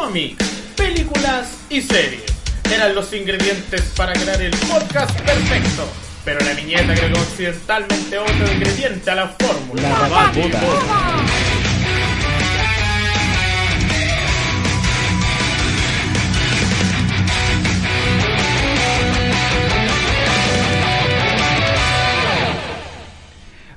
Cómics, películas y series eran los ingredientes para crear el podcast perfecto. Pero la viñeta agregó accidentalmente otro ingrediente a la fórmula. La batuta.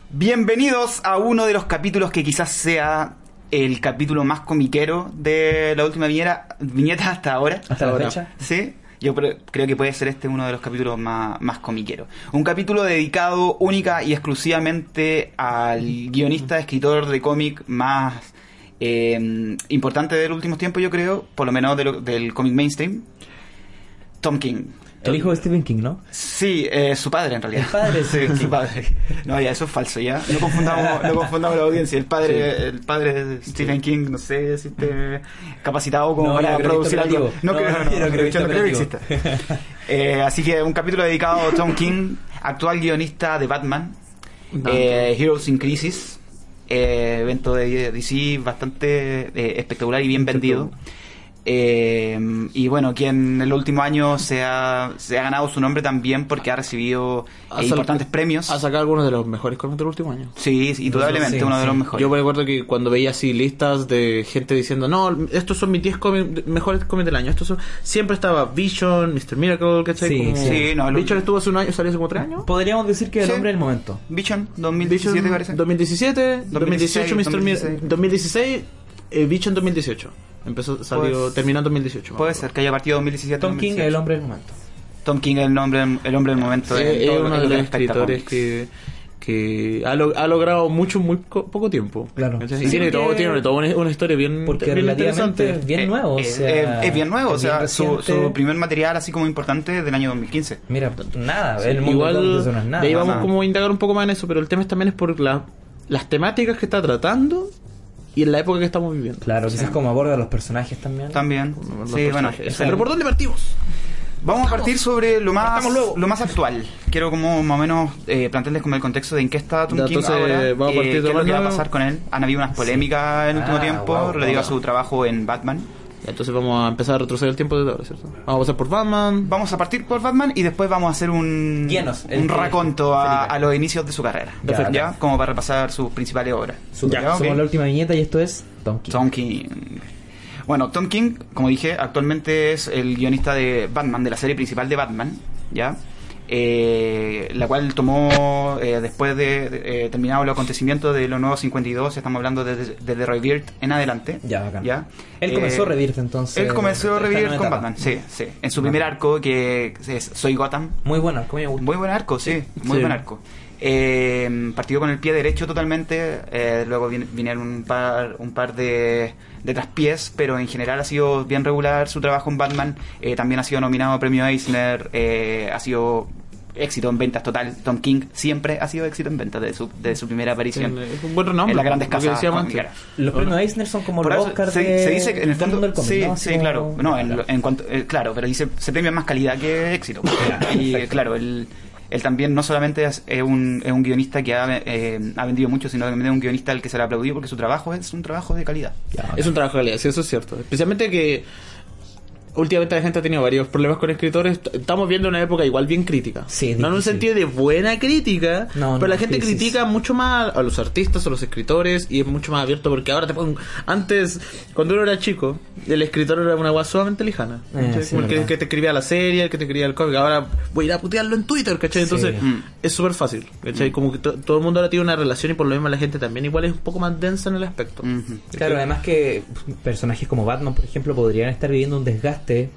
Bienvenidos a uno de los capítulos que quizás sea el capítulo más comiquero de la última viñeta, viñeta hasta ahora. Hasta la fecha. Sí, yo creo que puede ser este uno de los capítulos más, más comiqueros. Un capítulo dedicado única y exclusivamente al guionista, escritor de cómic más eh, importante de los últimos tiempos, yo creo, por lo menos de lo- del cómic mainstream, Tom King. El hijo de Stephen King, ¿no? Sí, eh, su padre en realidad. El padre, sí, su padre. No, ya, eso es falso, ya. No confundamos, no confundamos la audiencia. El padre, el padre de Stephen King, no sé si esté capacitado como No, para producir algo. operativo. No, creo, No, no, no, no creo no creo que exista. Eh, así que un capítulo dedicado a Tom King, actual guionista de Batman, eh, Heroes in Crisis, eh, evento de DC bastante eh, espectacular y bien vendido. Eh, y bueno, quien en los últimos años se ha, se ha ganado su nombre también porque ha recibido Ha eh, importantes premios. Ha sacado algunos de los mejores cómics del último año. Sí, sí, indudablemente Sí, uno de los mejores. Yo me acuerdo que cuando veía así listas de gente diciendo, no, estos son mis 10 cómics- mejores cómics del año, estos son... Siempre estaba Vision, Mr. Miracle, ¿cachai? Sí, Como- sí, no, lo- Vision estuvo hace un año, salió hace como 3 años. Podríamos decir que el Sí. hombre del momento. Vision 2017 Vision parece. 2017, 2018, 2016, Mr. Mir- 2016, eh, Vision 2018. Empezó, salió, Pues- terminó en 2018. me Puede ser que haya partido 2017. Tom King, 2018. el hombre del momento. Tom King es el nombre, el hombre del momento. en Eh, es todo uno en de los escritores que, que ha, lo- ha logrado mucho en muy co- poco tiempo. Claro. ¿Cachai? Sí, y tiene, todo, tiene toda una, una historia bien, Porque bien interesante. es bien Eh, nuevo. o eh, sea, eh, es bien nuevo, o es sea, su, su primer material así como importante del año 2015. Mira, nada, el mundo Igual, no es nada. de ahí vamos nada. como a indagar un poco más en eso, pero el tema es también es por la- las temáticas que está tratando y en la época que estamos viviendo. Claro, quizás como aborda a los personajes también. También. Los Sí, bueno. personajes. eso- el reportón de partimos. Vamos a partir sobre lo más, luego. lo más actual. Quiero como más o menos eh, plantearles como el contexto de en qué está Tom Ya, King entonces, ahora, vamos a eh, partir qué de es lo que va a pasar con él. Han habido unas polémicas en el último Ah, tiempo wow, relativo a su trabajo en Batman. Entonces vamos a empezar a retroceder el tiempo desde ahora, ¿cierto? Vamos a pasar por Batman. Vamos a partir por Batman y después vamos a hacer un, el un raconto a, a los inicios de su carrera. Ya. ¿Ya? Como para repasar sus principales obras. Super. ¿Ya? Somos Ok. la última viñeta y esto es Tom King. Tom King. Bueno, Tom King, como dije, actualmente es el guionista de Batman, de la serie principal de Batman, ¿ya? Eh, la cual tomó eh, después de, de, eh, terminado los acontecimientos de los nuevos 52, estamos hablando desde de, The Rebirth en adelante. Ya, bacán. ¿ya? Él Eh, comenzó Rebirth entonces. Él comenzó Rebirth con. Batman, sí, sí. En su primer arco, que es Soy Gotham, Muy bueno, como me gusta. muy buen arco, sí, muy Sí. buen arco. Eh, partió con el pie derecho totalmente, eh, luego vin- vinieron un par, un par de, de traspiés, pero en general ha sido bien regular su trabajo en Batman. También ha sido nominado a premio Eisner, ha sido éxito en ventas total. Tom King siempre ha sido éxito en ventas de su, de su primera aparición. Es un buen renombre. en las grandes casas. Los premios Eisner son como los eso Oscars se, de- se dice que en el del fondo del cómic, sí, ¿no? sí, claro, no, en, lo- en cuanto eh, claro, pero dice se premia más calidad que éxito. y claro, él, él también no solamente es, es un, es un guionista que ha, eh, ha vendido mucho, sino también es un guionista al que se le aplaudió porque su trabajo es un trabajo de calidad. Ya, Es un trabajo de calidad, sí, eso es cierto. Especialmente que últimamente la gente ha tenido varios problemas con escritores. Estamos viendo una época igual bien crítica. Sí, no en un sentido de buena crítica, No, pero no, la gente crisis. critica mucho más a los artistas, a los escritores y es mucho más abierto porque ahora te ponen... Antes, cuando uno era chico, el escritor era una guay sumamente lejana. Eh, el que, te escribía la serie, el que te escribía el cómic. Ahora voy a ir a putearlo en Twitter, ¿cachai? Entonces Sí. Mm. es súper fácil, ¿cachai? Como que to- todo el mundo ahora tiene una relación y por lo mismo la gente también igual es un poco más densa en el aspecto. Ujú. Claro, además que personajes como Batman, por ejemplo, podrían estar viviendo un desgaste eh,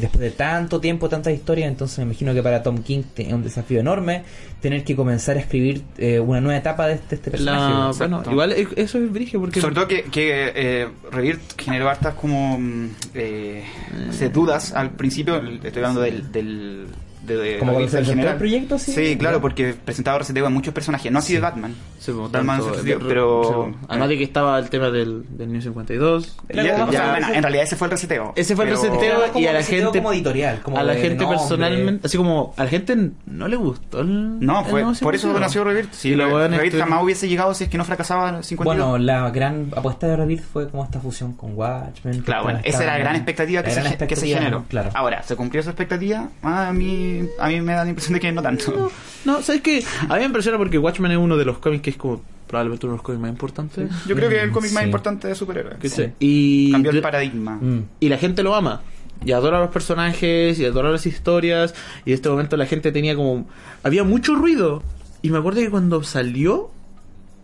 después de tanto tiempo, tantas historias, entonces me imagino que para Tom King es un desafío enorme tener que comenzar a escribir eh, una nueva etapa de este, este personaje. La- bueno, igual es- eso es brigio porque Sobre todo que, que eh, Rebirth generó hartas como mm, eh, no sé, dudas al principio, estoy hablando del... del de, de Como cuando se en presentó general. el proyecto, sí. Sí, claro, porque presentaba reseteo a muchos personajes, no así de Batman. Sí, pues, Batman tanto- pero... sí, pues. Además de que estaba el tema del, del New 52. Ya- ya, a- bueno, en realidad ese fue el reseteo. Ese fue el pero- reseteo y a la gente como editorial, como a la gente nombre. personalmente así como a la gente no le gustó el, No, fue, por eso 52. nació Rebirth. Si Rebirth este- jamás hubiese llegado si es que no fracasaba 52. Bueno, la gran apuesta de Rebirth fue como esta fusión con Watchmen. Claro, bueno, esa era la gran expectativa que, se, generó. Claro. Ahora, ¿se cumplió esa expectativa? A mí, a mí me da la impresión de que no tanto. No, no, ¿sabes qué? A mí me impresiona porque Watchmen es uno de los cómics que es como probablemente uno de los cómics más importantes. Yo creo que es el cómic más Sí. importante de superhéroes. Sí. Y, Cambió el paradigma. Mm. y la gente lo ama. Y adora los personajes, y adora las historias. Y en este momento la gente tenía como... Había mucho ruido. Y me acuerdo que cuando salió,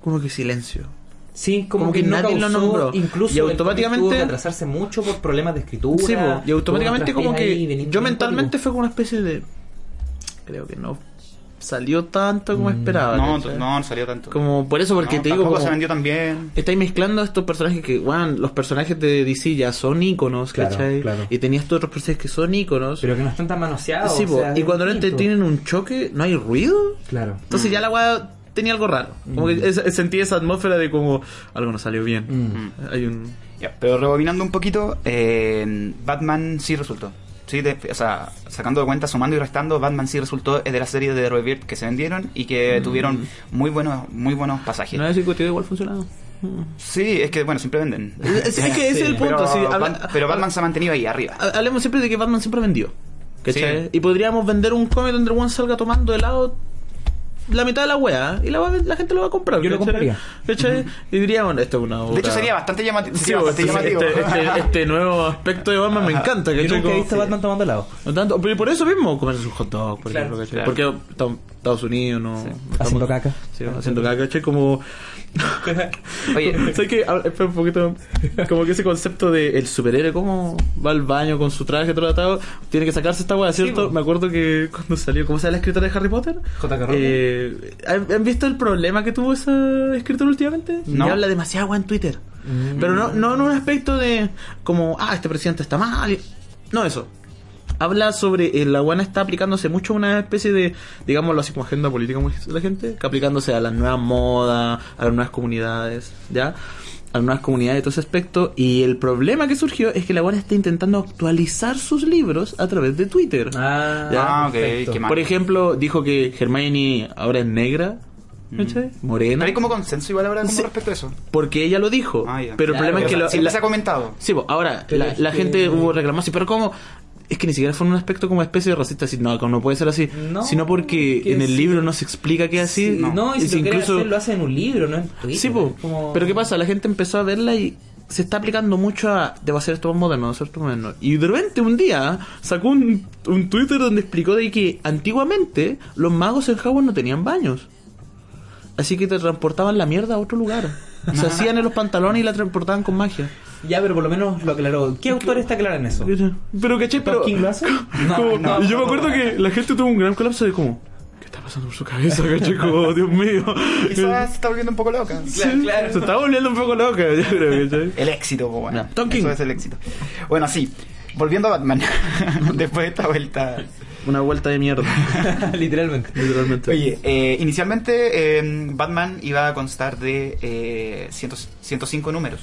como que silencio. Sí, como, Como que, que no nadie lo nombró. Incluso Y automáticamente- tuvo que atrasarse mucho por problemas de escritura. Sí, po, y automáticamente como que ahí, yo mentalmente fue como una especie de... Creo que no salió tanto como Mm. esperaba. No, no, no salió tanto. Como por eso, porque No, te digo tampoco como... se vendió tan bien. Estáis mezclando estos personajes que, bueno, los personajes de DC ya son íconos, Claro, ¿cachai? claro. Y tenías estos otros personajes que son íconos. Pero que no están tan manoseados. sí, o po, sea, y cuando distinto. tienen un choque, no hay ruido. Claro. Entonces ya la weá tenía algo raro. Como que es- sentí esa atmósfera de como algo no salió bien. Mm. Hay un... Pero rebobinando un poquito, eh, Batman sí resultó. Sí, de- o sea, sacando de cuenta, sumando y restando, Batman sí resultó es de la serie de Rebirth que se vendieron y que tuvieron muy buenos muy buenos pasajes. No es que igual funcionado. Sí, es que bueno, siempre venden. Es, es que ese es el punto. pero, sí, habla- Bat- pero Batman se ha mantenido ahí arriba. ha- Hablemos siempre de que Batman siempre vendió. Sí. Y podríamos vender un cómic donde one salga tomando helado la mitad de la wea y la, va- la gente lo va a comprar. Yo lo compraría. ¿Cachai? Y diríamos, esto es una obra... De hecho, sería bastante llamativo. Sí, sería bastante este, llamativo. este- este- este nuevo aspecto de Batman me encanta. Yo ¿cachai? nunca he visto Batman tomando helado. No tanto, pero por eso mismo comerse un hot dog, por Claro, ejemplo, claro. Porque Estados Unidos no... no estamos- Haciendo caca. Sí, haciendo caca, ¿cachai? Como... Oye, ¿Sabes qué? Habla- Espera un poquito. Como que ese concepto de el superhéroe, cómo va al baño con su traje tratado, tiene que sacarse esta weá, ¿cierto? Me acuerdo que cuando salió, ¿cómo se llama la escritora de Harry Potter? J.K. Rowling. Eh, ¿han, visto el problema que tuvo esa escritora últimamente? No. Y habla demasiado en Twitter. Pero no, no en un aspecto de como, ah, este presidente está mal. No eso. Habla sobre eh, la guana está aplicándose mucho a una especie de, digámoslo así como agenda política dice la gente, que aplicándose a las nuevas modas, a las nuevas comunidades, ¿ya? A las nuevas comunidades de todo ese aspecto. Y el problema que surgió es que la guana está intentando actualizar sus libros a través de Twitter. Ah, Ah, qué mal. Por ejemplo, dijo que Hermione ahora es negra, ¿cachai? Morena. pero hay como consenso igual ahora Sí. respecto a eso. Porque ella lo dijo. Ah, ya. Pero el Claro, problema es que O sea, lo- siempre la- se ha comentado. Sí, pues, ahora Pero la, la que- gente hubo reclamado así, pero ¿cómo? Es que ni siquiera fue un aspecto como especie de racista, así, no, no puede ser así, No, sino porque que en el sí. libro no se explica que es así. Sí, no, y si Es lo hacer, lo hace en un libro, no en Twitter. Sí, Como- pero ¿qué pasa? La gente empezó a verla y se está aplicando mucho a debo hacer esto más moderno, debo hacer esto más moderno. Y de repente un día sacó un, un Twitter donde explicó de que antiguamente los magos en Hogwarts no tenían baños. Así que te transportaban la mierda a otro lugar. Se hacían en los pantalones y la transportaban con magia. Ya, pero por lo menos lo aclaró. ¿Qué autor está claro en eso? Pero ¿cachai? Pero, ¿Tom King lo hace? No, como- no, y yo me no, acuerdo no. que la gente tuvo un gran colapso de como, ¿qué está pasando por su cabeza, cachai? Como, Dios mío. Quizás se está volviendo un poco loca. Sí, Se está volviendo un poco loca, yo creo, ¿cachai? El éxito, bueno. Ya, Tom King. Eso es el éxito. Bueno, sí. Volviendo a Batman. Después de esta vuelta. Una vuelta de mierda, Literalmente. literalmente. Oye, eh, inicialmente eh, Batman iba a constar de eh, 100 105 números.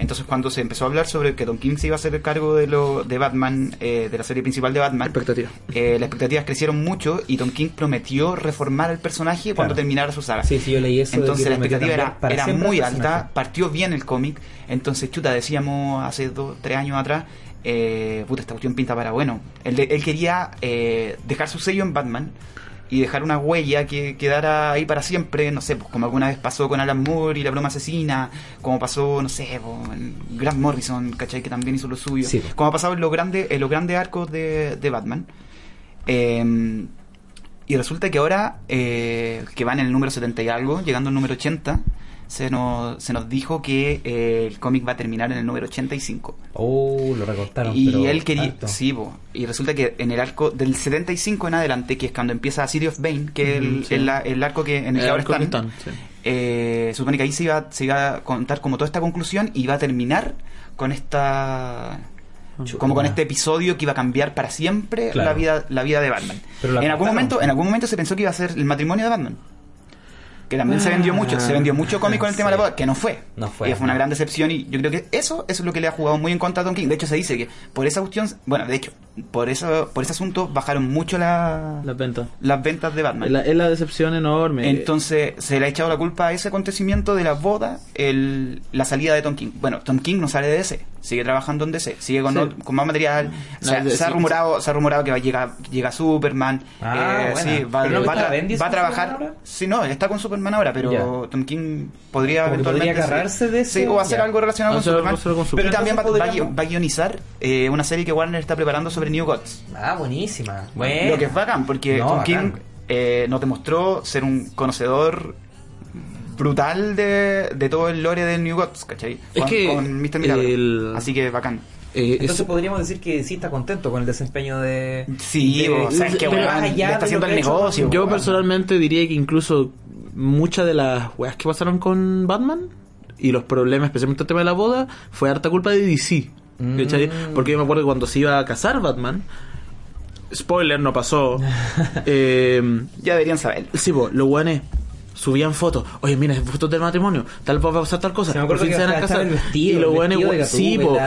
Entonces cuando se empezó a hablar sobre que Don King se iba a hacer el cargo de lo de Batman, eh, de la serie principal de Batman, Expectativa. eh, las expectativas crecieron mucho y Tom King prometió reformar el personaje cuando terminara su saga. Sí, sí, yo leí eso. Entonces la expectativa era, muy alta, partió bien el cómic, entonces chuta, decíamos hace dos, tres años atrás, eh, puta, esta cuestión pinta para bueno. Él, él quería eh, dejar su sello en Batman y dejar una huella que quedara ahí para siempre, no sé, pues como alguna vez pasó con Alan Moore y la broma asesina, como pasó, no sé, pues, Grant Morrison, ¿cachai? Que también hizo lo suyo, Sí. como ha pasado en los grandes, en los grandes arcos de, de Batman. Eh, y resulta que ahora, eh, que van en el número 70 y algo, llegando al número 80, se nos, se nos dijo que eh, el cómic va a terminar en el número 85. Oh, lo recortaron. Y pero él quería. Sí, y resulta que en el arco del 75 en adelante, que es cuando empieza City of Bane, que es el, sí. el, arco que en el, El que ahora están, están, sí. eh, supone que ahí se iba, se iba a contar como toda esta conclusión y va a terminar con esta. Como con este episodio que iba a cambiar para siempre Claro. la vida la vida de Batman. Pero la En algún momento en algún momento se pensó que iba a ser el matrimonio de Batman. Que también se vendió mucho, se vendió mucho cómic con el tema de la boda, que no fue. No fue, Y fue una gran decepción y yo creo que eso, eso es lo que le ha jugado muy en contra a Tom King. De hecho se dice que por esa cuestión, bueno, de hecho, por eso, por ese asunto bajaron mucho la- Las ventas. las ventas de Batman. Es la, es la decepción enorme. Entonces se le ha echado la culpa a ese acontecimiento de la boda, el, la salida de Tom King. Bueno, Tom King no sale de DC, sigue trabajando en DC, sigue con, Sí. con más material. O sea, No, de- se, ha sí, rumorado, se ha rumorado que va a llegar llega Superman. Ah, eh, sí, va, ¿Pero no va a está tra- Bendis va a con trabajar. Sí, no, él está con Superman ahora, pero Ya. Tom King podría Como podría eventualmente. sí. agarrarse de Sí, eso, o hacer ya. algo relacionado con Hacer algo Superman. con Pero también va, a gui- podríamos- va a guionizar eh, una serie que Warner está preparando sobre New Gods. Ah, buenísima. Bueno. Lo que es bacán, porque No, Tom bacán. King eh, nos demostró ser un conocedor brutal de, de todo el lore de New Gods, ¿cachai? Es con, que con Mr. Milagro. el- Así que bacán. Eh, Entonces es- podríamos decir que sí está contento con el desempeño de. Sí, de- o sea, es que pero weón, más le allá está haciendo lo el que hecho negocio, yo weón. personalmente diría que incluso muchas de las weas que pasaron con Batman y los problemas, especialmente el tema de la boda, fue harta culpa de DC. ¿cachai? Mm. Porque yo me acuerdo que cuando se iba a casar Batman, spoiler, no pasó. eh, Ya deberían saber. Sí, po, los weones subían fotos. Oye, mira, fotos del matrimonio. Tal vez va a pasar tal cosa. Se me acuerdo Por fin que se van a hasta casar. estaba el vestido, y los we- sí, po.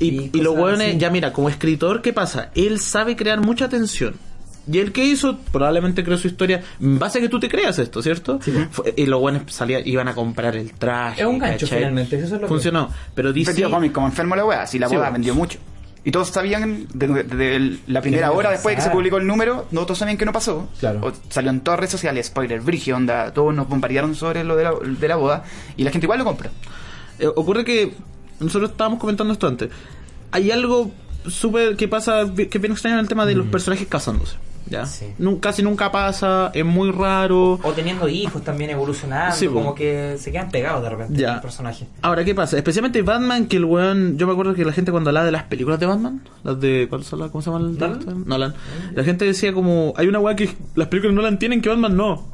Y, los ya mira, como escritor, ¿qué pasa? Él sabe crear mucha tensión. Y el que hizo, probablemente creó su historia en base a que tú te creas esto, ¿cierto? Fue- y los buenos salían, iban a comprar el traje. Es un gancho, ¿cachai? finalmente, eso es lo que- Funcionó. Pero DC. Vendió cómic como enfermo la wea, si la Sí, boda bueno. vendió mucho. Y todos sabían, desde de, la primera hora después de que se publicó el número, no todos sabían que no pasó. Claro. O- salió en todas redes sociales, spoiler, brigio, onda, todos nos bombardearon sobre lo de la, de la boda y la gente igual lo compra. Eh, ocurre que nosotros estábamos comentando esto antes. Hay algo súper que pasa, que es bien extraño en el tema de los personajes casándose. ¿Ya? Sí. Nun- casi nunca pasa, es muy raro. O teniendo hijos también evolucionando, Sí, como que se quedan pegados de repente Ya. los personajes. Ahora, ¿qué pasa? Especialmente Batman, que el weón. Yo me acuerdo que la gente cuando hablaba de las películas de Batman, las de. ¿Cuál son las? ¿Cómo se llama el ¿Nolan? Nolan. La gente decía como. Hay una weá que las películas de Nolan tienen que Batman no.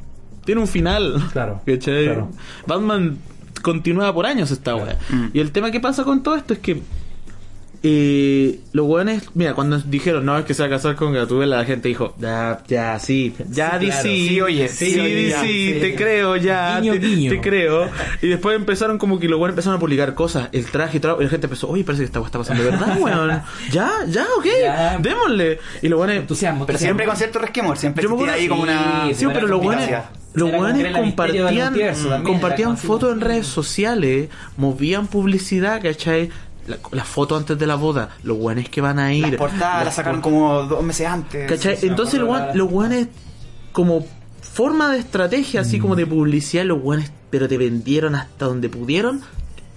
Tiene un final. Claro, claro. Batman continúa por años esta weá. Mm. Y el tema que pasa con todo esto es que. Eh, los weones, mira, cuando dijeron no es que se va a casar con Gatúbela, la gente dijo, ya, ya, sí, ya, Sí, DC, claro. Sí, oye, sí, sí, oye, DC, ya, sí. te creo, ya, Guiño, te, guiño. te creo. Y después empezaron como que los weones empezaron a publicar cosas, el traje y todo, y la gente empezó, oye, parece que esta está pasando de verdad, weón. Ya, ya, ok, Ya. démosle. Y los weones. Pero siempre con cierto resquemor, siempre Yo me ahí como una... Sí, pero los complicación. los del compartían, compartían fotos en redes sociales, movían publicidad, ¿cachai? La, la foto antes de la boda, los buenos que van a ir. Las portadas las las sacaron por- como dos meses antes. ¿Cachai? sí, Entonces los de guan- la- los buenos, como forma de estrategia, así como Mm. de publicidad, los buenos, pero te vendieron hasta donde pudieron.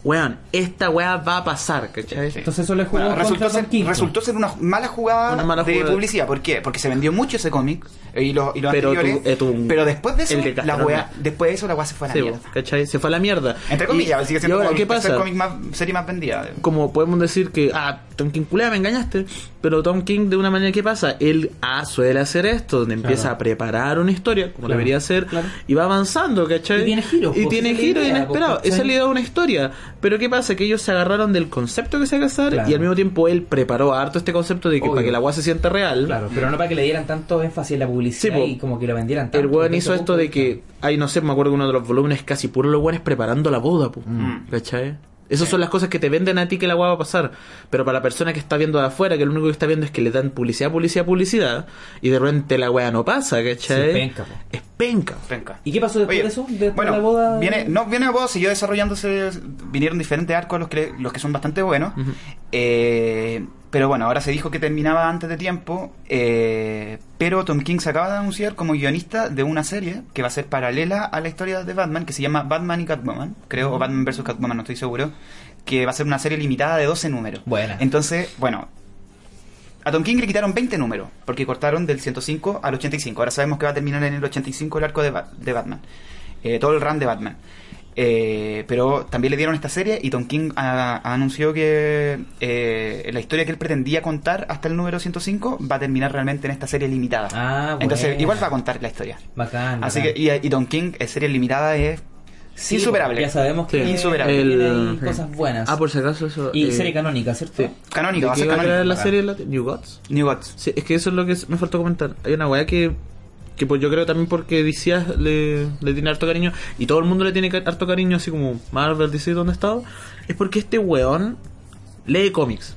Weón, esta weá va a pasar, ¿cachai? Sí. Entonces eso le jugó Bueno, resultó, ser, resultó ser una mala jugada Una mala de jugada. publicidad. ¿Por qué? Porque se vendió mucho ese cómic y los, y los Pero anteriores. tu- eh, tu- pero después de eso, que la wea, después de eso la weá se fue a la Sí, mierda. ¿cachai? Se fue a la mierda. Entre Y- comillas, sigue y siendo ahora, como ¿qué pasa? más, serie más vendida. como podemos decir que, ah, Tom King culea, me engañaste. Pero Tom King, de una manera, ¿qué pasa? Él ah, suele hacer esto, donde empieza Claro. a preparar una historia, como Claro, debería ser, claro. y va avanzando, ¿cachai? Y tiene giros, Y pues, tiene giros idea, inesperados. pues, Esa idea de una historia. Pero ¿qué pasa? Que ellos se agarraron del concepto que se va a casar Claro. y al mismo tiempo él preparó harto este concepto de que Obvio. para que la agua se sienta real. Claro, pero no para que le dieran tanto énfasis en la publicidad Sí, po. y como que lo vendieran tanto. El weón hizo esto de que, ay, no sé, me acuerdo que uno de los volúmenes casi puro los weones preparando la boda, po. Mm. ¿cachai? Esas son las cosas que te venden a ti que la weá va a pasar. Pero para la persona que está viendo de afuera, que lo único que está viendo es que le dan publicidad, publicidad, publicidad, y de repente la weá no pasa, ¿cachai? Sí, penca, po. Es penca. Penca. ¿Y qué pasó después Oye, de eso? Después bueno, de la boda. Viene, no, viene la boda, siguió desarrollándose, vinieron diferentes arcos los que, los que son bastante buenos. Eh, pero bueno, ahora se dijo que terminaba antes de tiempo. eh, pero Tom King se acaba de anunciar como guionista de una serie que va a ser paralela a la historia de Batman, que se llama Batman y Catwoman, creo, o Batman vs. Catwoman, no estoy seguro. Que va a ser una serie limitada de 12 números. Buena. Entonces, bueno, a Tom King le quitaron 20 números, porque cortaron del 105 al 85. Ahora sabemos que va a terminar en el 85 el arco de, Ba- de Batman. Eh, todo el run de Batman. Eh, pero también le dieron esta serie y Tom King ah, anunció que eh, la historia que él pretendía contar hasta el número 105 va a terminar realmente en esta serie limitada. Ah, Entonces, igual va a contar la historia. Bacán. Así bacán. que, y, y Tom King, en serie limitada, es Sí, insuperable. Ya sabemos que Sí. Insuperable. tiene El- ahí cosas buenas. Ah, por si acaso eso. y eh, serie canónica, ¿cierto? sí. Canónica, va a ¿De ser canónica. la serie la- New Gods? New Gods. Sí, es que eso es lo que me faltó comentar. Hay una weá que, que pues yo creo también porque DC le, le tiene harto cariño y todo el mundo le tiene harto cariño, así como Marvel, DC, donde ha estado, es porque este weón lee cómics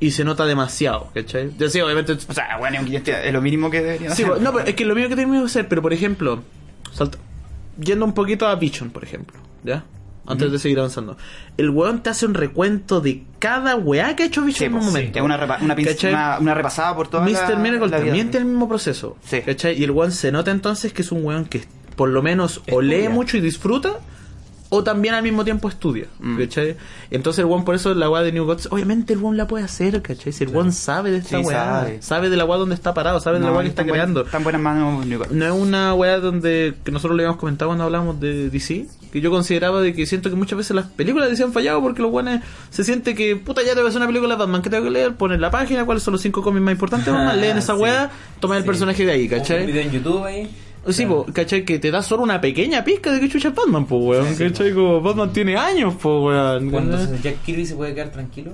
y se nota demasiado, ¿cachai? Ya sí, obviamente. O sea, bueno, es lo mínimo que debería Sí, hacer. no, pero es que lo mío que tenemos que hacer, pero por ejemplo, salta- yendo un poquito a Vision, por ejemplo, ¿ya? Antes de seguir avanzando. El weón te hace un recuento de cada weá que ha hecho Vision Sí, en un pues, momento. Es una, repa- una, una, una repasada por toda Mr. la, Miracle la también tiene el mismo proceso. Sí. ¿cachai? Y el weón se nota entonces que es un weón que por lo menos o Estudia. lee mucho y disfruta, o también al mismo tiempo estudia. Mm. ¿cachai? Entonces el weón por eso la weá de New Gods, obviamente el weón la puede hacer, ¿cachai? Si el weón sabe de esta Sí, weá, sabe. sabe. de la weá donde está parado, sabe de la weá que está buen- creando. Tan buenas manos New Gods. No es una weá donde que nosotros le habíamos comentado cuando hablábamos de DC, que yo consideraba de que siento que muchas veces las películas de DC han fallado porque los buenos se siente que puta ya te voy a hacer una película de Batman que tengo que leer, poner la página, cuáles son los cinco cómics más importantes, Batman, leen esa Sí. weá, toman el personaje de ahí, Un ¿cachai? video en YouTube ahí. Sí, Claro. po, ¿cachai? Que te da solo una pequeña pizca de que chucha es Batman, po, weón, ¿cachai? Como Batman tiene años, po, weón. Cuando. Jack Kirby se puede quedar tranquilo.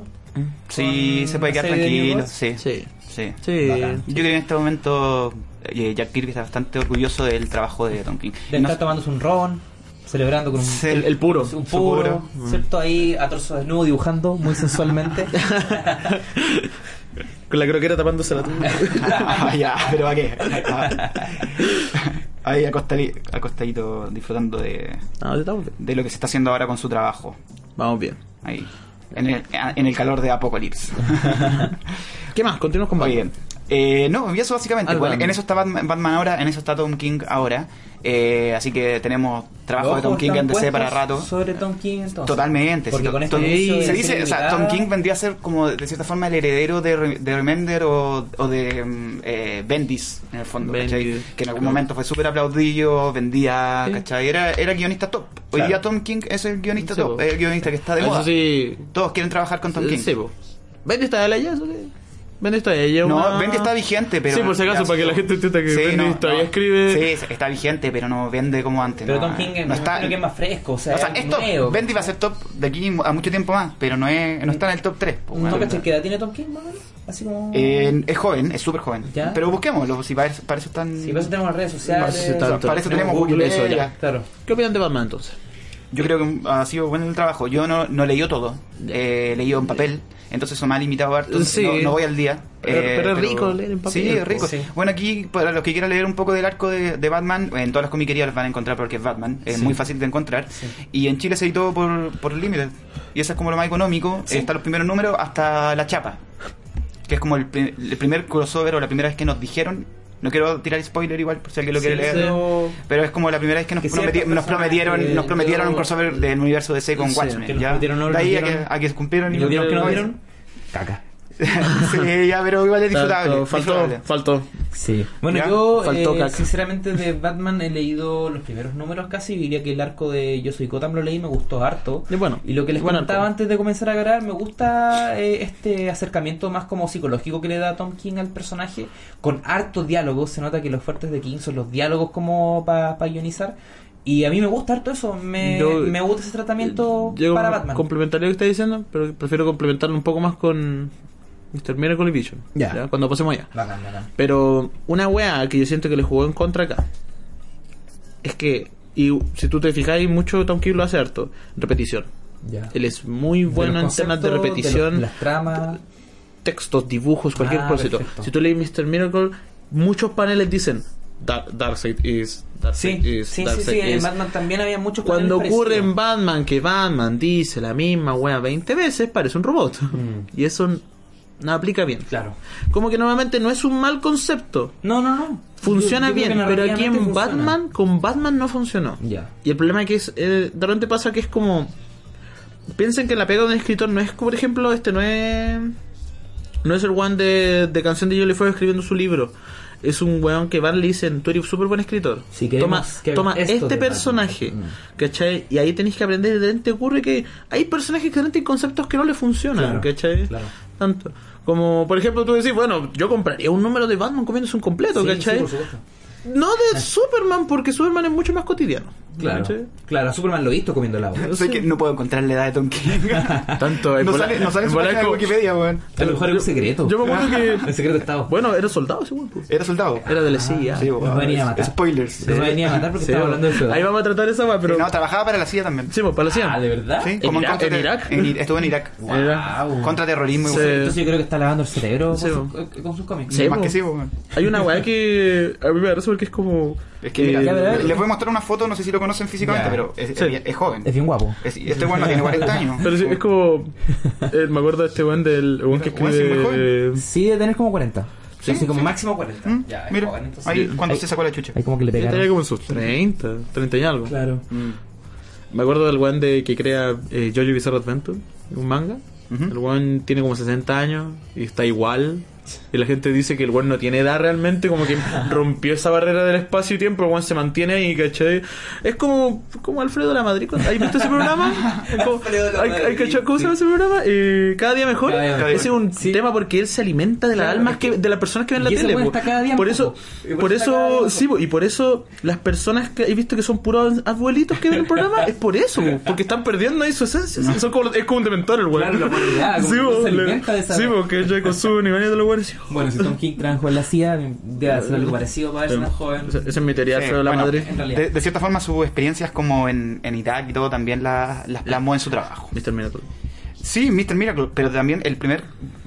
Sí, Con se puede quedar tranquilo. Sí. Sí. Sí. Sí. Bacán. Yo creo que en este momento eh, Jack Kirby está bastante orgulloso del trabajo de Tom King. De Y no- estar tomándose un ron, celebrando con un, Sí. El, el puro. un puro, puro. ¿cierto? Ahí a torso desnudo dibujando muy sensualmente. Con la croquera tapándose la tumba. Ah, ya, pero ¿a qué? Ahí acostali- acostadito disfrutando de, bien. de lo que se está haciendo ahora con su trabajo. Vamos bien. Ahí. En el, en el calor de Apocalipsis. ¿Qué más? Continuamos con Muy Batman. bien. Eh, no, y eso básicamente. Batman. en eso está Batman, Batman ahora, en eso está Tom King ahora. Eh, así que tenemos trabajo de Tom King en DC para rato. Sobre Tom King entonces. Totalmente. Porque sí, con este Tom- de se dice, o sea, Tom King vendría a ser como de cierta forma el heredero de, de Remender o, o de mm, eh, Bendis, en el fondo, Bendis. Que en algún claro. momento fue súper aplaudido, vendía, Sí. ¿cachai? Era, era guionista top. Hoy Claro. día Tom King es el guionista Sí, top, es el guionista que está de moda. sí. Todos quieren trabajar con Tom King. ¿Bendy está de la ya? Sí. Bendy ella. No, una- Bendy está vigente, pero. Sí, por si acaso, para que la gente entienda que Bendy todavía escribe. Sí, está vigente, pero no vende como antes. Pero no, Tom King no está. que es más fresco, o sea, o sea, es es top. nuevo. Bendy va a ser top de aquí a mucho tiempo más, pero no, es, no está en el top 3. ¿No cachai qué edad tiene Tom King, más o menos? Así como... Eh, es joven, es súper joven. ¿Ya? Pero busquémoslo, si para eso, para eso están. Sí, para eso tenemos las redes sociales. Para eso para eso tenemos Google, Google, eso, ya. ya. Claro. ¿Qué opinan de Batman entonces? Yo creo que ha sido bueno el trabajo. Yo no, no leí todo, eh, leí en papel, entonces eso me ha limitado harto. Sí. No, no voy al día. Pero- eh, pero es rico leer en papel, Sí, es rico. Sí. Bueno, aquí, para los que quieran leer un poco del arco de, de Batman, en todas las comiquerías las van a encontrar porque es Batman. Es Sí. muy fácil de encontrar. Sí. Y en Chile se editó por, por Limited. Y eso es como lo más económico. Sí. Están los primeros números hasta la chapa. Que es como el, el primer crossover o la primera vez que nos dijeron. No quiero tirar spoiler igual, por si alguien lo quiere Sí, leer. pero- Pero es como la primera vez que nos, Que prometi- nos prometieron, nos prometieron yo- un crossover del universo DC con Sí, Watchmen. que ¿ya? de lo ahí a que, a que cumplieron ¿Y los días que nos no- dieron? Caca. sí, ya, pero igual es disfrutable. Faltó, disfrutable. faltó. Sí. Bueno, ¿Ya? yo Faltó eh, sinceramente de Batman he leído los primeros números casi. Diría que el arco de Yo soy Gotham lo leí, me gustó harto. Y bueno, Y lo que les comentaba arco. antes de comenzar a grabar, me gusta eh, este acercamiento más como psicológico que le da Tom King al personaje, con hartos diálogos. Se nota que los fuertes de King son los diálogos como para guionizar. Y a mí me gusta harto eso, me, Yo- me gusta ese tratamiento Yo para Batman. complementaría lo que está diciendo, pero prefiero complementarlo un poco más con Mr. Miracle y Vision. Ya. Cuando pasemos allá. Bacán, bacán. Pero una wea que yo siento que le jugó en contra acá es que, y si tú te fijáis, mucho Tom King lo hace harto, repetición. Ya. Él es muy bueno en temas de repetición, los- las tramas. textos, dibujos, cualquier Ah. Si tú lees Mr. Miracle, muchos paneles dicen Dark, Darkseid is, Darkseid Sí, is, sí, sí, Darkseid sí. En is". Batman también había muchos Cuando ocurre en. Batman que Batman dice la misma wea 20 veces, parece un robot. Mm. Y eso no aplica bien. Claro. Como que normalmente no es un mal concepto. No, no, no. Funciona Yo- yo creo bien, pero aquí en funciona. Batman, con Batman no funcionó. Ya. Y el problema es que es, eh, de repente pasa que es como... Piensen que la pega de un escritor no es, como, por ejemplo, este no es... No es el one de, de Canción de Hielo y Fuego escribiendo su libro. es un weón que Van le dicen, tú eres súper buen escritor. Sí, queremos toma que toma este personaje, Batman. ¿cachai? Y ahí tenéis que aprender, de repente ocurre que hay personajes que tienen conceptos que no le funcionan, Claro, ¿cachai? claro. Tanto. Como, por ejemplo, tú decís, bueno, yo compraría un número de Batman comiéndose un completo, Sí, ¿cachai? sí, por supuesto. No de Superman, porque Superman es mucho más cotidiano. Claro, ¿cachai? claro, a Superman lo he visto comiendo helado. Sé que no puedo encontrar la edad de Tom King. Tanto, no, sale, no sale su página de Wikipedia, weón. A lo mejor es un secreto. Yo me acuerdo que. El secreto de Estado. Bueno, era soldado ese weón, pues. Era soldado. Era de la CIA. Sí, Nos weón. venía a matar. Spoilers. Nos venía a matar porque Sí, estaba hablando de eso. Ahí vamos a tratar esa weá, pero. Sí, no, trabajaba para la CIA también. Sí, pues, para la CIA. Ah, ¿de verdad? Sí, ¿En como ¿En Irak? estuvo en Irak. Era- Wow. Contra terrorismo y Sí. weón. Entonces yo creo que está lavando el cerebro Sí, con, sus, con sus cómics. Sí, Más que sí, weón. Hay una weá que a mí me da porque es como. Es que mira, eh, les voy a mostrar una foto, no sé si lo conocen físicamente, pero es, Sí. es- es joven. Es bien guapo. Es- este weón no tiene 40 años. Pero sí, es como. eh, me acuerdo de este weón del weón que escribe. Sí, debe tener como 40. Sí, como sí. máximo 40. ¿Mm? Ya, es Mira, joven, entonces. ahí cuando Ahí- se sacó la chucha. Ahí como que le Estaría pegaron. como en sus 30, 30 y algo. Claro. Me acuerdo del weón de que crea eh, Jojo Bizarre Adventure, un manga. El weón tiene como 60 años y está igual. Y la gente dice que el weón no tiene edad realmente, como que rompió esa barrera del espacio y tiempo, el weón se mantiene ahí, ¿cachai? Es como, como Alfredo la Madrid. ¿Has visto ese programa? Como- Alfredo la ¿hay- Madrid, hay cachado ¿Cómo se llama ese programa? Eh, cada día mejor. Cada día mejor. Ese es un Sí. tema porque él se alimenta de las Claro, almas es que- que, de las personas que ven la tele. po. por eso, por por eso sí, po. y por eso las personas que he visto que son puros abuelitos que ven el programa es por eso, po, porque están perdiendo ahí su esencia. Son como, es como un dementor el weón. Claro, la humanidad, como Sí, que se le- de esa- Sí, porque ya consumen y van de los Bueno, si Tom King trabajó en la CIA, debe hacer algo parecido para ser más joven. Esa esa es mi teoría, Sí, Alfredo la bueno, realidad. De, de cierta forma, sus experiencias como en, en Irak y todo también las, las plasmó en su trabajo. Mr. Miracle. Sí, Mr. Miracle, pero también el primer,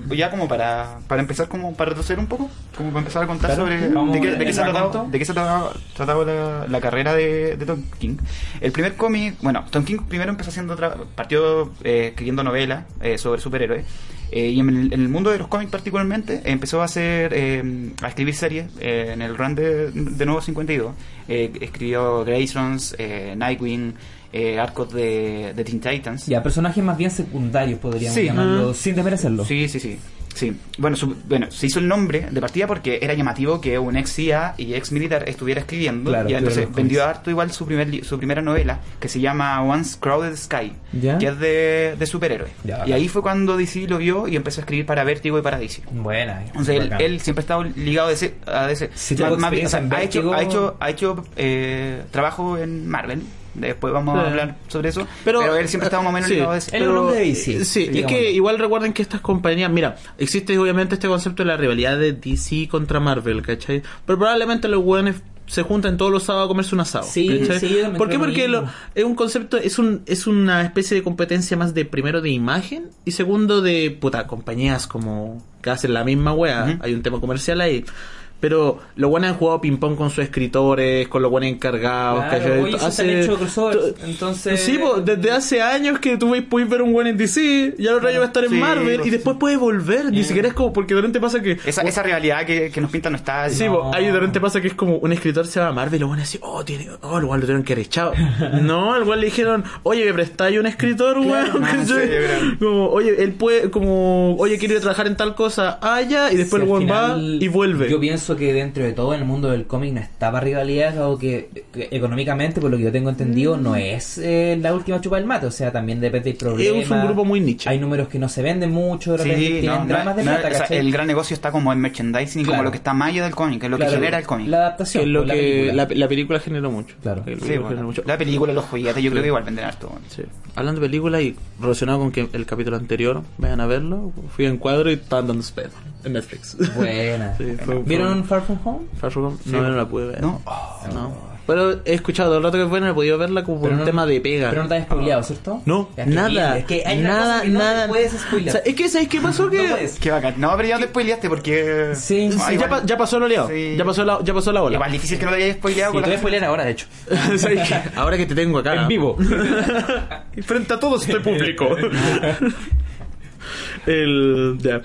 ya como para, para empezar, como para retroceder un poco, como para empezar a contar Claro, sobre de qué, en de qué se ha tratado, raconto. de qué se ha tratado, tratado la, la carrera de, de Tom King. El primer cómic, bueno, Tom King primero empezó haciendo, otra, partió eh, escribiendo novelas eh, sobre superhéroes. Eh, y en el, en el mundo de los cómics particularmente empezó a hacer eh, a escribir series eh, en el run de, de Nuevo 52 eh, escribió Graysons eh, Nightwing eh, arcos de, de Teen Titans Ya, personajes más bien secundarios podríamos Sí. llamarlos, sin desmerecerlo. Sí, sí, sí. Sí. Bueno, su- bueno, se hizo el nombre de partida porque era llamativo que un ex CIA y ex militar estuviera escribiendo. Claro, y entonces vendió cómics. harto igual su, primer, su primera novela, que se llama Once Crowded Sky, ¿Ya? que es de, de superhéroes. Ya, y ahí fue cuando DC lo vio y empezó a escribir para Vértigo y para DC. Buena. Entonces él, él siempre ha estado ligado a DC. A DC. O sea, en ha hecho, ha hecho, ha hecho eh, trabajo en Marvel. Después vamos Sí. a hablar sobre eso. Pero, él siempre ha estado más o menos sí, ligado a DC. Él es un hombre de DC, eh, Sí, es que igual recuerden que estas compañías, mira, existe obviamente este concepto de la rivalidad de DC contra Marvel, ¿cachai? Pero probablemente los weones se juntan todos los sábados a comerse un asado. Sí, ¿cachai? sí, ¿Por qué? Porque lo- es un concepto, es un es una especie de competencia más de primero de imagen y segundo de puta compañías como que hacen la misma wea. Hay un tema comercial ahí. Pero los buenos han jugado ping-pong con sus escritores, con los buenos encargados. Claro, ¿cachai? oye, eso se han hecho crossovers, entonces- Sí, pues, desde hace años que tú puedes ver un buen en DC, y ahora va a estar en Sí, Marvel, pues, y después puede volver. Ni siquiera es como, porque de repente pasa que. Esa, esa rivalidad que, que nos pintan no está. Sí, no. po, ahí de repente pasa que es como un escritor se va a Marvel y lo van a decir, oh, tiene, oh, el igual lo tuvieron que haber echado. no, al igual le dijeron, oye, me prestáis un escritor, weón. no, ¿cachai? sí, claro. como, oye, él puede, como, oye, quiero ir a trabajar en tal cosa, ah, ya, y después el weón va y vuelve. Yo pienso que dentro de todo en el mundo del cómic no estaba rivalidad, o que, que económicamente, por lo que yo tengo entendido, no es eh, la última chupa del mate. O sea, también depende del problema. Es un grupo muy niche. Hay números que no se venden mucho, de repente Sí, tienen no, dramas de no, plata, o sea, el gran negocio está como en merchandising y Claro. como lo que está más allá del cómic, que es lo Claro, que genera el cómic. La adaptación, es lo la que película. la, la película generó mucho. Claro. La Sí, película bueno, generó mucho. la película, los juguetes, yo creo que igual venden harto. bueno. Sí. Hablando de películas y relacionado con que el capítulo anterior, vayan a verlo. Fui en cuadro y estaban dando Spider en Netflix. Buena. Sí, fue- fue- ¿Vieron Far From Home? Far From Home? No, yo no la pude ver. ¿No? No. Pero he escuchado todo el rato que es buena, he podido verla como por Pero un no- tema de pega. Pero no te has spoileado, ¿cierto? No, nada. Es que hay una nada, cosa que no nada. puedes spoilear. O sea, es que, ¿sabes qué pasó? Que No puedes. Qué bacán. No, pero ya te spoileaste porque. Sí, Sí, Ah, ya, igual- pa- ya pasó lo liado. Sí. Ya, pasó la, ya pasó la ola. Igual difícil que no te hayas spoileado Sí, con te voy a la spoilear ahora, de hecho. ¿Sabes qué? Ahora que te tengo acá. En vivo. Y frente a todo este público. el. Ya.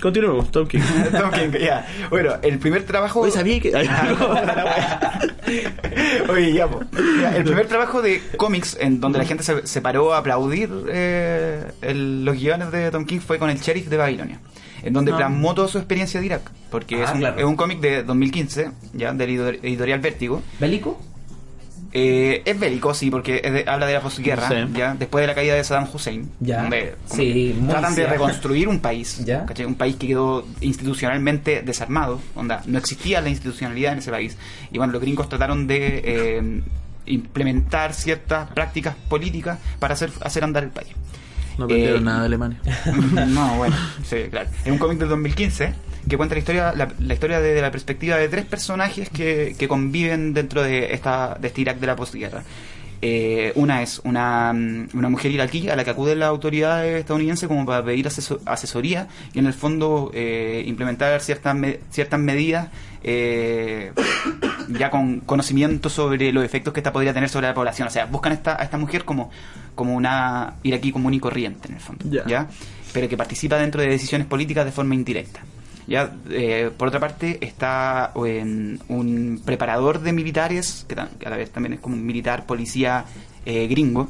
Continuemos, Tom King. Tom King, ya. Bueno, el primer trabajo. Oye, sabía que. Oye, ya, po. Ya, El primer trabajo de cómics en donde la gente se, se paró a aplaudir eh, el- los guiones de Tom King fue con el Sheriff de Babilonia. en donde No. plasmó toda su experiencia de Irak. Porque Ah, es un, claro. un cómic de 2015, ya, del editor- editorial Vértigo. ¿Bélico? Eh, es bélico, sí, porque es de- habla de la posguerra, Sí. ya, después de la caída de Saddam Hussein. Ya. donde Sí, tratan de reconstruir un país, Ya. un país que quedó institucionalmente desarmado, onda, no existía la institucionalidad en ese país. Y bueno, los gringos trataron de eh, implementar ciertas prácticas políticas para hacer, hacer andar el país. No aprendieron Eh, nada de Alemania. no, bueno, sí, claro. Es un cómic del 2015 que cuenta la historia, la, la historia desde la perspectiva de tres personajes que, que conviven dentro de esta de este Irak de la posguerra. Eh, una es una, mm, una mujer iraquí a la que acuden las autoridades estadounidenses como para pedir aseso- asesoría y en el fondo eh, implementar ciertas, me- ciertas medidas eh, ya con conocimiento sobre los efectos que esta podría tener sobre la población. O sea, buscan esta, a esta mujer como, como una iraquí común y corriente en el fondo. ¿ya? Pero que participa dentro de decisiones políticas de forma indirecta. Ya, eh, por otra parte, está eh, un preparador de militares, que, a la vez también es como un militar, policía eh, gringo,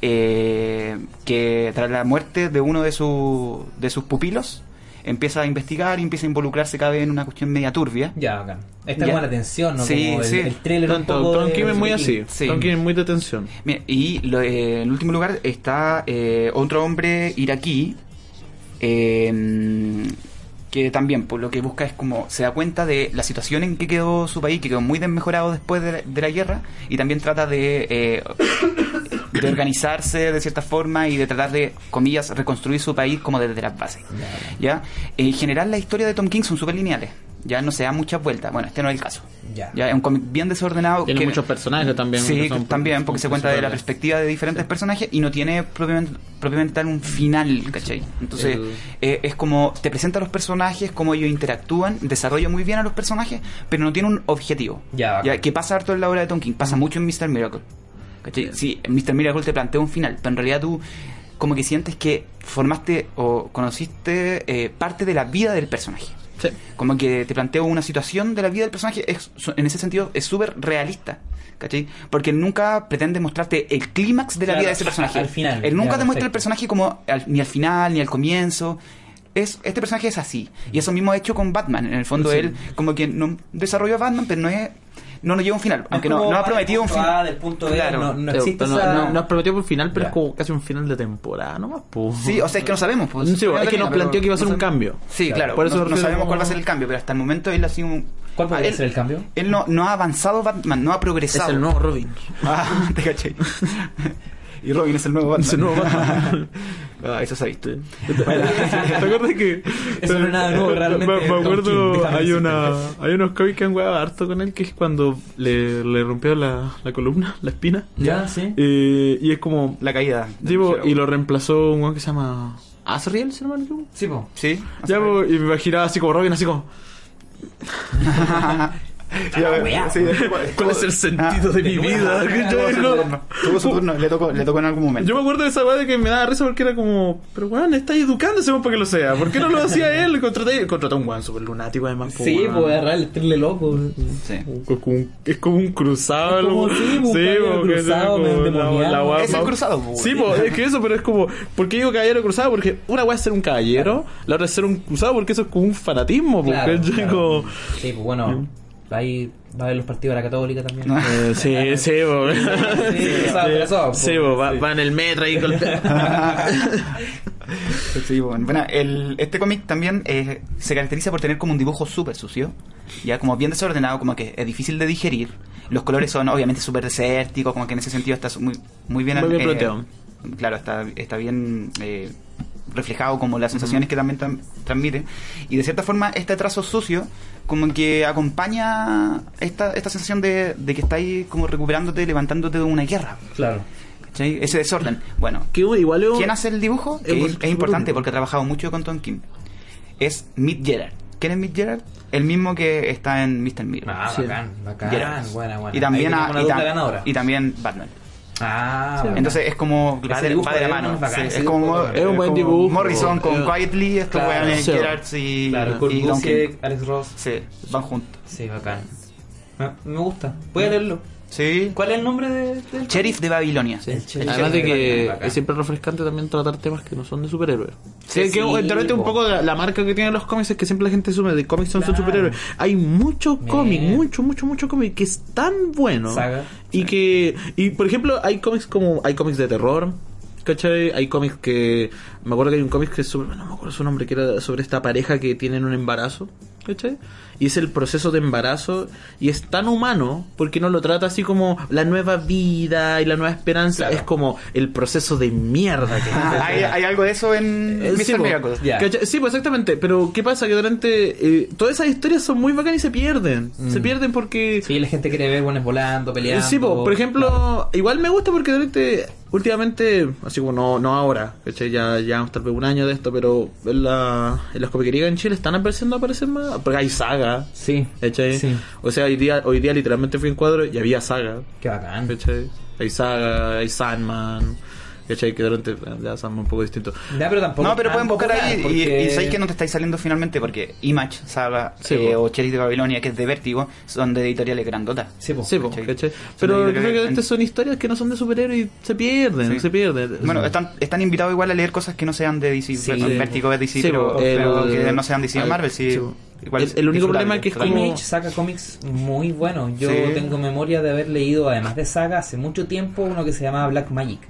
eh, que tras la muerte de uno de, su- de sus pupilos, empieza a investigar y empieza a involucrarse cada vez en una cuestión media turbia. Ya, bacán. Esta llama la atención, ¿no? Sí, Como el, sí. el trailer un Tanto, poco Tom de- Kim es muy así. Sí. Tom Kim es muy de tensión. Mira, y lo- eh, en último lugar está eh, otro hombre iraquí eh, que también por lo que busca es como se da cuenta de la situación en que quedó su país, que quedó muy desmejorado después de la, la guerra y también trata de, eh, de organizarse de cierta forma y de tratar de, comillas, reconstruir su país como desde las bases. ¿ya? En general las historias de Tom King son súper lineales, ya no se da muchas vueltas, bueno, este no es el caso. Ya. Ya, es un cómic bien desordenado. Tiene que- muchos personajes también. Sí, que son- también, porque se cuenta de la perspectiva de diferentes personajes y no tiene propiamente, propiamente tal un final, ¿cachai? Entonces, El- eh, es como te presenta a los personajes, cómo ellos interactúan, desarrolla muy bien a los personajes, pero no tiene un objetivo. Ya, que pasa harto en la obra de Tom King, pasa mucho en Mr. Miracle. ¿cachai? Sí, Mr. Miracle te plantea un final, pero en realidad tú como que sientes que formaste o conociste eh, parte de la vida del personaje Sí. como que te planteo una situación de la vida del personaje, es, en ese sentido es súper realista. ¿Cachai? Porque nunca pretende mostrarte el clímax de la Claro, vida de ese personaje. al final, Él nunca ya, te muestra el personaje como al- ni al final, ni al comienzo. Es, este personaje es así. Y eso mismo ha hecho con Batman. En el fondo, Sí. él como que no desarrolló a Batman, pero no es no nos lleva a un final. Aunque Es no, no ha prometido un final. Del punto B, Claro. no, no Pero- existe pero esa... no, no has prometido por final, pero Ya. es como casi un final de temporada nomás. pues. Sí, o sea, es que no sabemos. Pues, Sí, es que nos planteó que iba a ser no un cambio. Sí, claro. Por eso no, sabemos como- cuál va a ser el cambio, pero hasta el momento él ha sido un... ¿Cuál podría él- ser el cambio? Él no, no ha avanzado Batman, no ha Es progresado. el nuevo Robin. Ah, te caché. y Robin es el nuevo Batman. Es el nuevo Batman. ah, eso se ha visto. ¿Te acuerdas que.? Eso no es nada nuevo, realmente, Me, me Tom King, acuerdo, hay, una, hay unos cómics que han hueado harto con él, que es cuando le, le rompió la, la columna, la espina. Ya, sí. Eh, y es como. La caída. Sí, po, y lo reemplazó un weón que se llama. Asriel, me equivoco. Sí, po. Sí. Ya, po, y me imaginaba así como Robin, así como. Ya, weá. sí, ¿Cuál es el sentido de mi vida? Tuvo su turno. Le tocó, le tocó en algún momento. Yo me acuerdo de esa weá de que me daba risa porque era como, pero weón, está educándose para que lo sea. ¿Por qué no lo hacía él? Contraté, contraté a un weón súper lunático además. po, Sí, pues agarrar el trile loco. Sí. Es como un, es como un cruzado. Es como, sí, porque cruzado, es como medio la- endemoniado. la weá Es el cruzado, po, Sí, po, es que eso, pero es como, ¿por qué digo caballero cruzado? Porque una weá es ser un caballero, la otra es ser un cruzado, porque eso es como un fanatismo. po, Claro, claro. Como- Sí, pues bueno, ahí va a ver los partidos de la Católica también. Eh, sí, sí. Sí. Sí, po, va, Sí. va en el metro ahí con Sí, bueno, Bueno, el, este cómic también eh, se caracteriza por tener como un dibujo súper sucio, ya como bien desordenado, como que es difícil de digerir. Los colores son obviamente súper desérticos, como que en ese sentido está muy, muy bien... Muy bien eh, planteado. Claro, está, está bien eh, reflejado como las sensaciones que también tran- transmite. Y de cierta forma este trazo sucio como que acompaña esta, esta sensación de, de que estáis como recuperándote, levantándote de una guerra. Claro. Ese desorden. Bueno, que igual ¿Quién hace el dibujo? Es importante porque ha trabajado mucho con Tom Kim. Es Mick Gerard. ¿Quién es Mick Gerard? El mismo que está en Mr. Miracle. Ah, Sí. bacán, bacán. Gerard. Buena, buena. Y también, a- y, tam- ganadora. y también Batman. Ah. Entonces es como va de, va de la mano. Sí, es como es un buen como dibujo. Morrison con Eh, Quietly, estos claro. weones Sí. Gerard y, Claro, y. Busiek, Alex Ross. Sí, van juntos. Sí, bacán. Me, me gusta. Voy a leerlo. Sí. ¿Cuál es el nombre de, del Sheriff de Babilonia. El Sheriff Además de que es siempre refrescante también tratar temas que no son de superhéroes. Sí, Sí, que sí, de repente un po. poco la, la marca que tienen los cómics es que siempre la gente asume de cómics son, son Claro. superhéroes. Hay muchos cómics, mucho, mucho, mucho cómics que es tan bueno. Saga. Y que, y por ejemplo, hay cómics como, hay cómics de terror. ¿Cachai? Hay cómics que. Me acuerdo que hay un cómic que es sobre. No me acuerdo su nombre, que era sobre esta pareja que tienen un embarazo. ¿Cachai? Y es el proceso de embarazo. Y es tan humano porque no lo trata así como la nueva vida y la nueva esperanza. Claro. Es como el proceso de mierda que Ah, hay, hay algo de eso en eh, sí, Mr. Ya. ¿Cachai? Sí, pues exactamente. Pero ¿qué pasa? Que durante. eh, todas esas historias son muy bacanas y se pierden. Se pierden porque. Sí, la gente quiere ver buenos volando, peleando. Sí, po, por ejemplo, igual me gusta porque durante, últimamente, así como no, no ahora, ¿cachai? ya ya tal vez un año de esto, pero en, la, en las comiquerías en Chile están empezando a aparecer más, porque hay saga, Sí. ¿cachai? Sí. O sea, hoy día, hoy día literalmente fui en cuadro y había saga, Qué bacán. ¿cachai? Hay saga, hay Sandman, ¿cachai? Que durante, ya Sandman un poco distinto. Ya, pero tampoco. No, pero pueden buscar ahí y, porque- y sabéis que no te estáis saliendo finalmente porque Image, Saga Sí, eh, o Sheriff de Babilonia, que es de Vértigo, son de editoriales grandotas. Sí, po. Sí, po, ¿cachai? ¿cachai? Son Pero de- creo que estas son historias que no son de superhéroes y se pierden, Sí. se pierden. Bueno, están, están invitados igual a leer cosas que no sean de DC. Sí. Perdón, Vértigo es DC, Sí, pero, pero que no sean DC o Marvel, sí. Igual El- el único problema que es como- Image saca cómics muy buenos. Yo Sí. tengo memoria de haber leído, además de Saga, hace mucho tiempo uno que se llamaba Black Magic.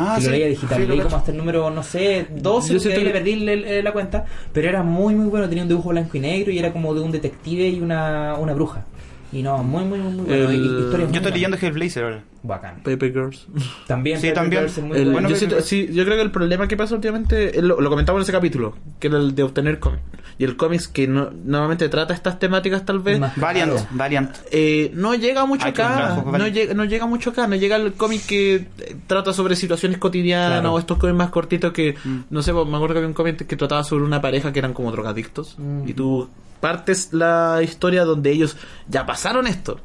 Ah, que sí, lo leía digital. sí, lo leí como hasta el número, no sé, 12, Yo ahí le que- perdí el- el- la cuenta. Pero era muy, muy bueno. Tenía un dibujo blanco y negro y era como de un detective y una, una bruja. Y no, muy, muy, muy bueno. El- Y- historias muy Yo estoy leyendo Hellblazer ahora. Bacán. Paper Girls. También, Sí, Paper también. Girls es muy El- bueno. yo, siento- sí, yo creo que el problema que pasa últimamente, lo, lo comentaba en ese capítulo, que era el de obtener cómics. Y el cómics que no, normalmente trata estas temáticas tal vez, Más Valiant, claro. Valiant. eh, no llega mucho acá. No llega, no llega mucho acá. No llega el cómic que eh, trata sobre situaciones cotidianas Claro. o estos cómics más cortitos que, Mm. no sé, pues, me acuerdo que había un cómic que trataba sobre una pareja que eran como drogadictos. Mm. Y tú partes la historia donde ellos ya pasaron esto.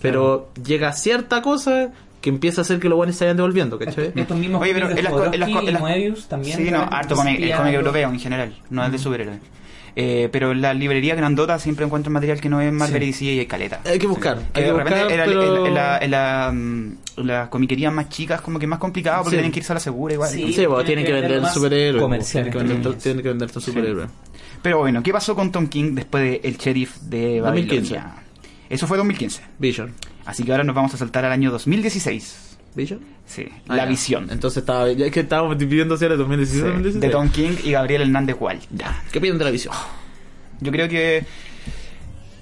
Pero llega cierta cosa que empieza a hacer que los buenos se vayan devolviendo, ¿cachai? Estos mismos Oye, pero en de las en las en las- Moebius también. Sí, no, harto cómic, el cómic europeo en general, no es de superhéroes. Eh, pero en la librería grandota siempre encuentran material que no es Marvel Sí. y DC y hay caleta. Hay que buscar, Sí. hay Que de repente buscar, en, la- pero- en la- en la, mm, las comiquerías más chicas como que es más complicado porque Sí. tienen que irse a la segura igual. Sí. Sí, pues, tienen tienen que vender venderlo el más superhéroe. comercial, Tienen que vender, entre tienen que vender tu superhéroe. Pero bueno, ¿qué pasó con Tom King después de El Sheriff de 2015. Eso fue 2015. Vision. Así que ahora nos vamos a saltar al año 2016. ¿Vision? Sí, Ah, La ya. Visión. Entonces estaba, ya es que estábamos dividiendo si era 2016 Sí, o 2016. de Tom King y Gabriel Hernández Wall. Ya. ¿Qué piden de la visión? Yo creo que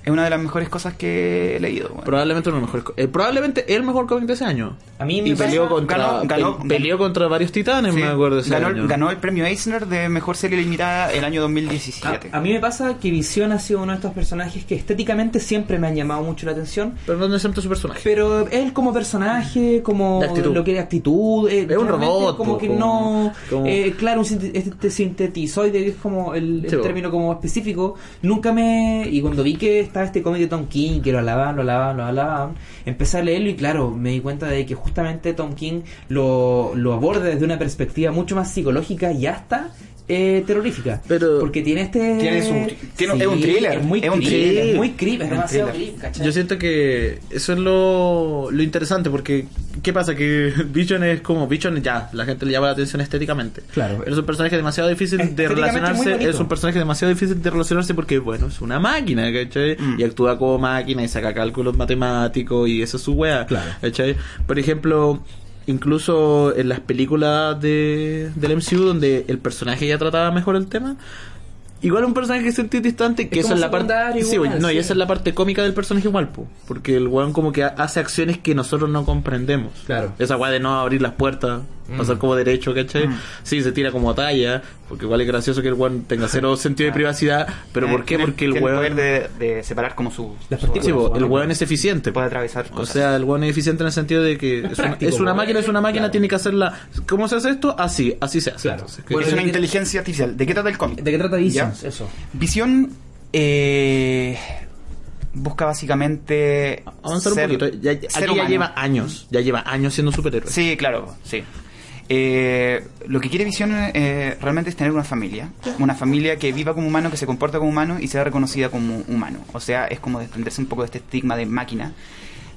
es una de las mejores cosas que he leído. bueno. Probablemente uno de los mejores eh, probablemente el mejor cómic de ese año. A mí me y peleó contra ganó- ganó- pe- peleó contra varios titanes, Sí, me acuerdo de ese ganó, año. ganó el premio Eisner de mejor serie limitada el año 2017. A, a mí me pasa que Visión ha sido uno de estos personajes que estéticamente siempre me han llamado mucho la atención. Pero no necesita su personaje. Pero él como personaje, como De actitud. lo que es actitud, eh, Es un robot, como que como- no, como- eh, claro, un este sintetizoide es como el, el Sí, po. término como específico, nunca me y cuando vi que este cómic de Tom King que lo alababan, lo alababan, lo alababan, empecé a leerlo y claro, me di cuenta de que justamente Tom King lo, lo aborda desde una perspectiva mucho más psicológica y hasta eh, terrorífica. Pero- porque tiene este Tiene su- tiene- es un thriller, es muy es un thriller, thriller. es muy creep, es demasiado thriller. creep, ¿cachai? Yo siento que eso es lo, lo interesante porque ¿qué pasa? Que Vision es como Vision ya, la gente le llama la atención estéticamente. Claro. Pero es un personaje demasiado difícil de relacionarse, es un personaje demasiado difícil de relacionarse porque bueno, es una máquina, ¿cachai? Mm. Y actúa como máquina y saca cálculos matemáticos y eso es su wea. Claro. ¿cachai? Por ejemplo, incluso en las películas de, del MCU donde el personaje ya trataba mejor el tema, igual un personaje que se siente distante, que Es esa es la parte... Sí, igual, no, y sí. esa es la parte cómica del personaje igual, po, porque el weón como que ha- hace acciones que nosotros no comprendemos. Claro. Esa weá de no abrir las puertas, pasar como derecho, ¿cachai? Mm. Sí, se tira como talla, porque igual es gracioso que el weón tenga cero sentido de privacidad, pero ¿por qué? Tiene- Porque el tiene weón... poder de, de separar como su... Las su-. Sí, Bueno, el weón es eficiente. puede atravesar O cosas. sea, el weón es eficiente en el sentido de que es, una, práctico, es una máquina, es una máquina, Claro. tiene que hacerla. ¿Cómo se hace esto? Así, así se hace. Claro. Entonces, que- Bueno, es una ¿de qué- inteligencia artificial. ¿De qué trata el cómic? ¿De qué trata Visions? ¿Ya? Eso. Visión eh, busca básicamente Avanzar un ser- poquito. Ya, ya- ser aquí ya humano. lleva años, ya lleva años siendo superhéroe. Sí, claro, sí. Eh, lo que quiere Visión eh, realmente es tener una familia. Una familia que viva como humano, que se comporta como humano y sea reconocida como humano. O sea, es como desprenderse un poco de este estigma de máquina.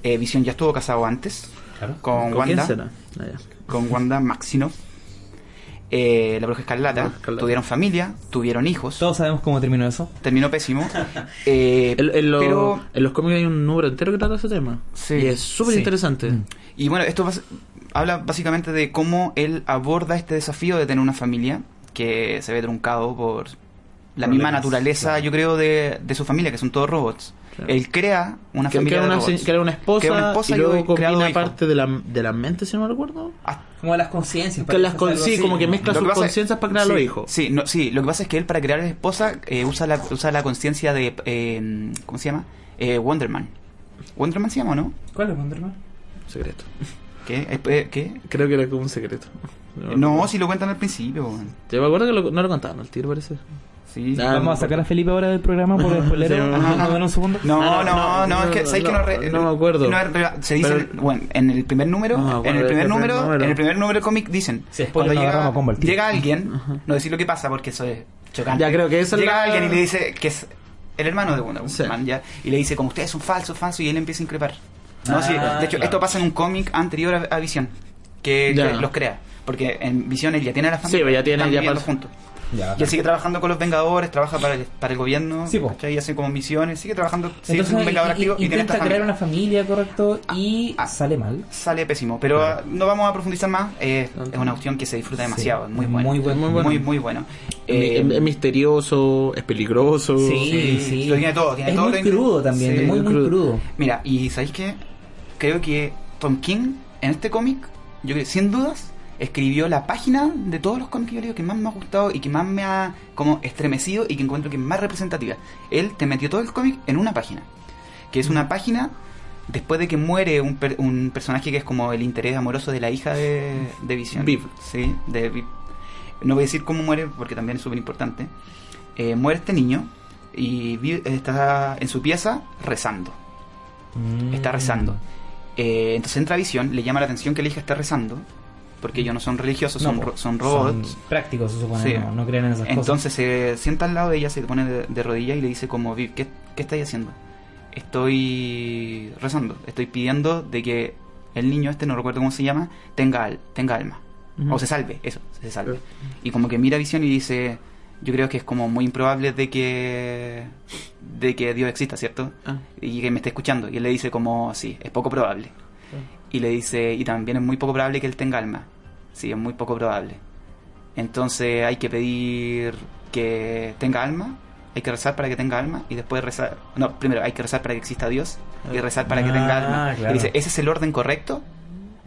Eh, Visión ya estuvo casado antes Claro. con, ¿Con quién Wanda, será? Ah, con Wanda Maximoff. Eh, la bruja escarlata, tuvieron familia, tuvieron hijos, Todos sabemos cómo terminó eso. terminó pésimo. Eh, En, en lo- pero en los cómics hay un número entero que trata ese tema. Sí. Y es súper Sí. interesante. Mm. Y bueno, esto bas- habla básicamente de cómo él aborda este desafío de tener una familia que se ve truncado por la misma naturaleza, claro. yo creo, de, de su familia, que son todos robots. Claro. Él crea una Que, familia que era de una, robots. era una esposa, una y y luego combina parte de la, de la mente, si no me recuerdo. Ah, Como las conciencias. Que las con- sí, así. como que mezcla Lo sus conciencias para crear sí, los hijos. Sí, no, sí, lo que pasa es que él para crear a la esposa eh, usa la, usa la conciencia de... eh, ¿Cómo se llama? Eh, Wonderman. ¿Wonderman se llama o no? ¿Cuál es Wonderman? Secreto. ¿Qué? ¿Qué? Creo que era como un secreto. No, si lo cuentan al principio. Yo me acuerdo que lo- no lo contaban al tiro, parece. Sí. Ah, Vamos a sacar a Felipe ahora del programa por el spoilero. Sí, Ajá, ajá. ¿no un segundo? No, Ah, no, no, no, no, es que no, ¿sabes que no, no, re- no me acuerdo. no se dice, Pero- bueno, en el primer número, No me en el primer número, número. en el primer número cómic dicen, Sí, spoiler, cuando llega, llega alguien, no decir lo que pasa porque eso es chocante. Ya, creo que esa es llega la- alguien y le dice que es el hermano de Wonder Sí. Woman, ya, y le dice como ustedes son falsos, falsos y él empieza a increpar. No, Ah, sí, de hecho claro. esto pasa en un cómic anterior a, a Visión, que, que los crea, porque en Visión él ya tiene a la familia, Sí, ya tiene están ya viviendo pas- juntos. Ya, Y él sigue trabajando con los Vengadores, trabaja para el, para el gobierno, Sí, y hace como misiones, sigue trabajando, sigue Entonces, siendo un Vengador activo y tiene intenta esta crear familia. una familia, correcto, y ah. sale mal. Sale pésimo, pero Claro. ah, no vamos a profundizar más, eh, es una opción que se disfruta demasiado, Sí, es muy bueno. muy bueno. Muy bueno. Muy, muy bueno. Es- Eh, es, es misterioso, es peligroso. Sí, sí, sí. lo tiene todo, tiene es todo muy crudo también, muy, muy muy crudo. crudo. Mira, y ¿sabéis qué? Creo que Tom King, en este cómic, yo creo, sin dudas, escribió la página de todos los cómics que yo leo que más me ha gustado y que más me ha como estremecido y que encuentro que es más representativa. Él te metió todo el cómic en una página, que es una página después de que muere un, per- un personaje que es como el interés amoroso de la hija de, de Vision. Viv. Sí, de Viv. No voy a decir cómo muere porque también es súper importante. Eh, muere este niño y Viv está en su pieza rezando Mm. está rezando. Eh, entonces entra a visión, le llama la atención que la hija esté rezando, porque ellos no son religiosos, No, son, ro- son robots. Son prácticos, se supone, Sí. no, no creen en esas cosas. Entonces se sienta al lado de ella, se pone de, de rodillas y le dice como, Viv, ¿qué, ¿qué estáis haciendo? Estoy rezando, estoy pidiendo de que el niño este, no recuerdo cómo se llama, tenga, al- tenga alma. O se salve, eso, se salve. Y como que mira a visión y dice, yo creo que es como muy improbable de que, de que Dios exista, ¿cierto? Ah. y que me esté escuchando. Y él le dice como, sí, es poco probable. Y le dice, y también es muy poco probable que él tenga alma. Sí, es muy poco probable. Entonces hay que pedir que tenga alma, hay que rezar para que tenga alma y después rezar... No, primero hay que rezar para que exista Dios y rezar para que Ah, tenga alma. claro. Y dice, ¿ese es el orden correcto?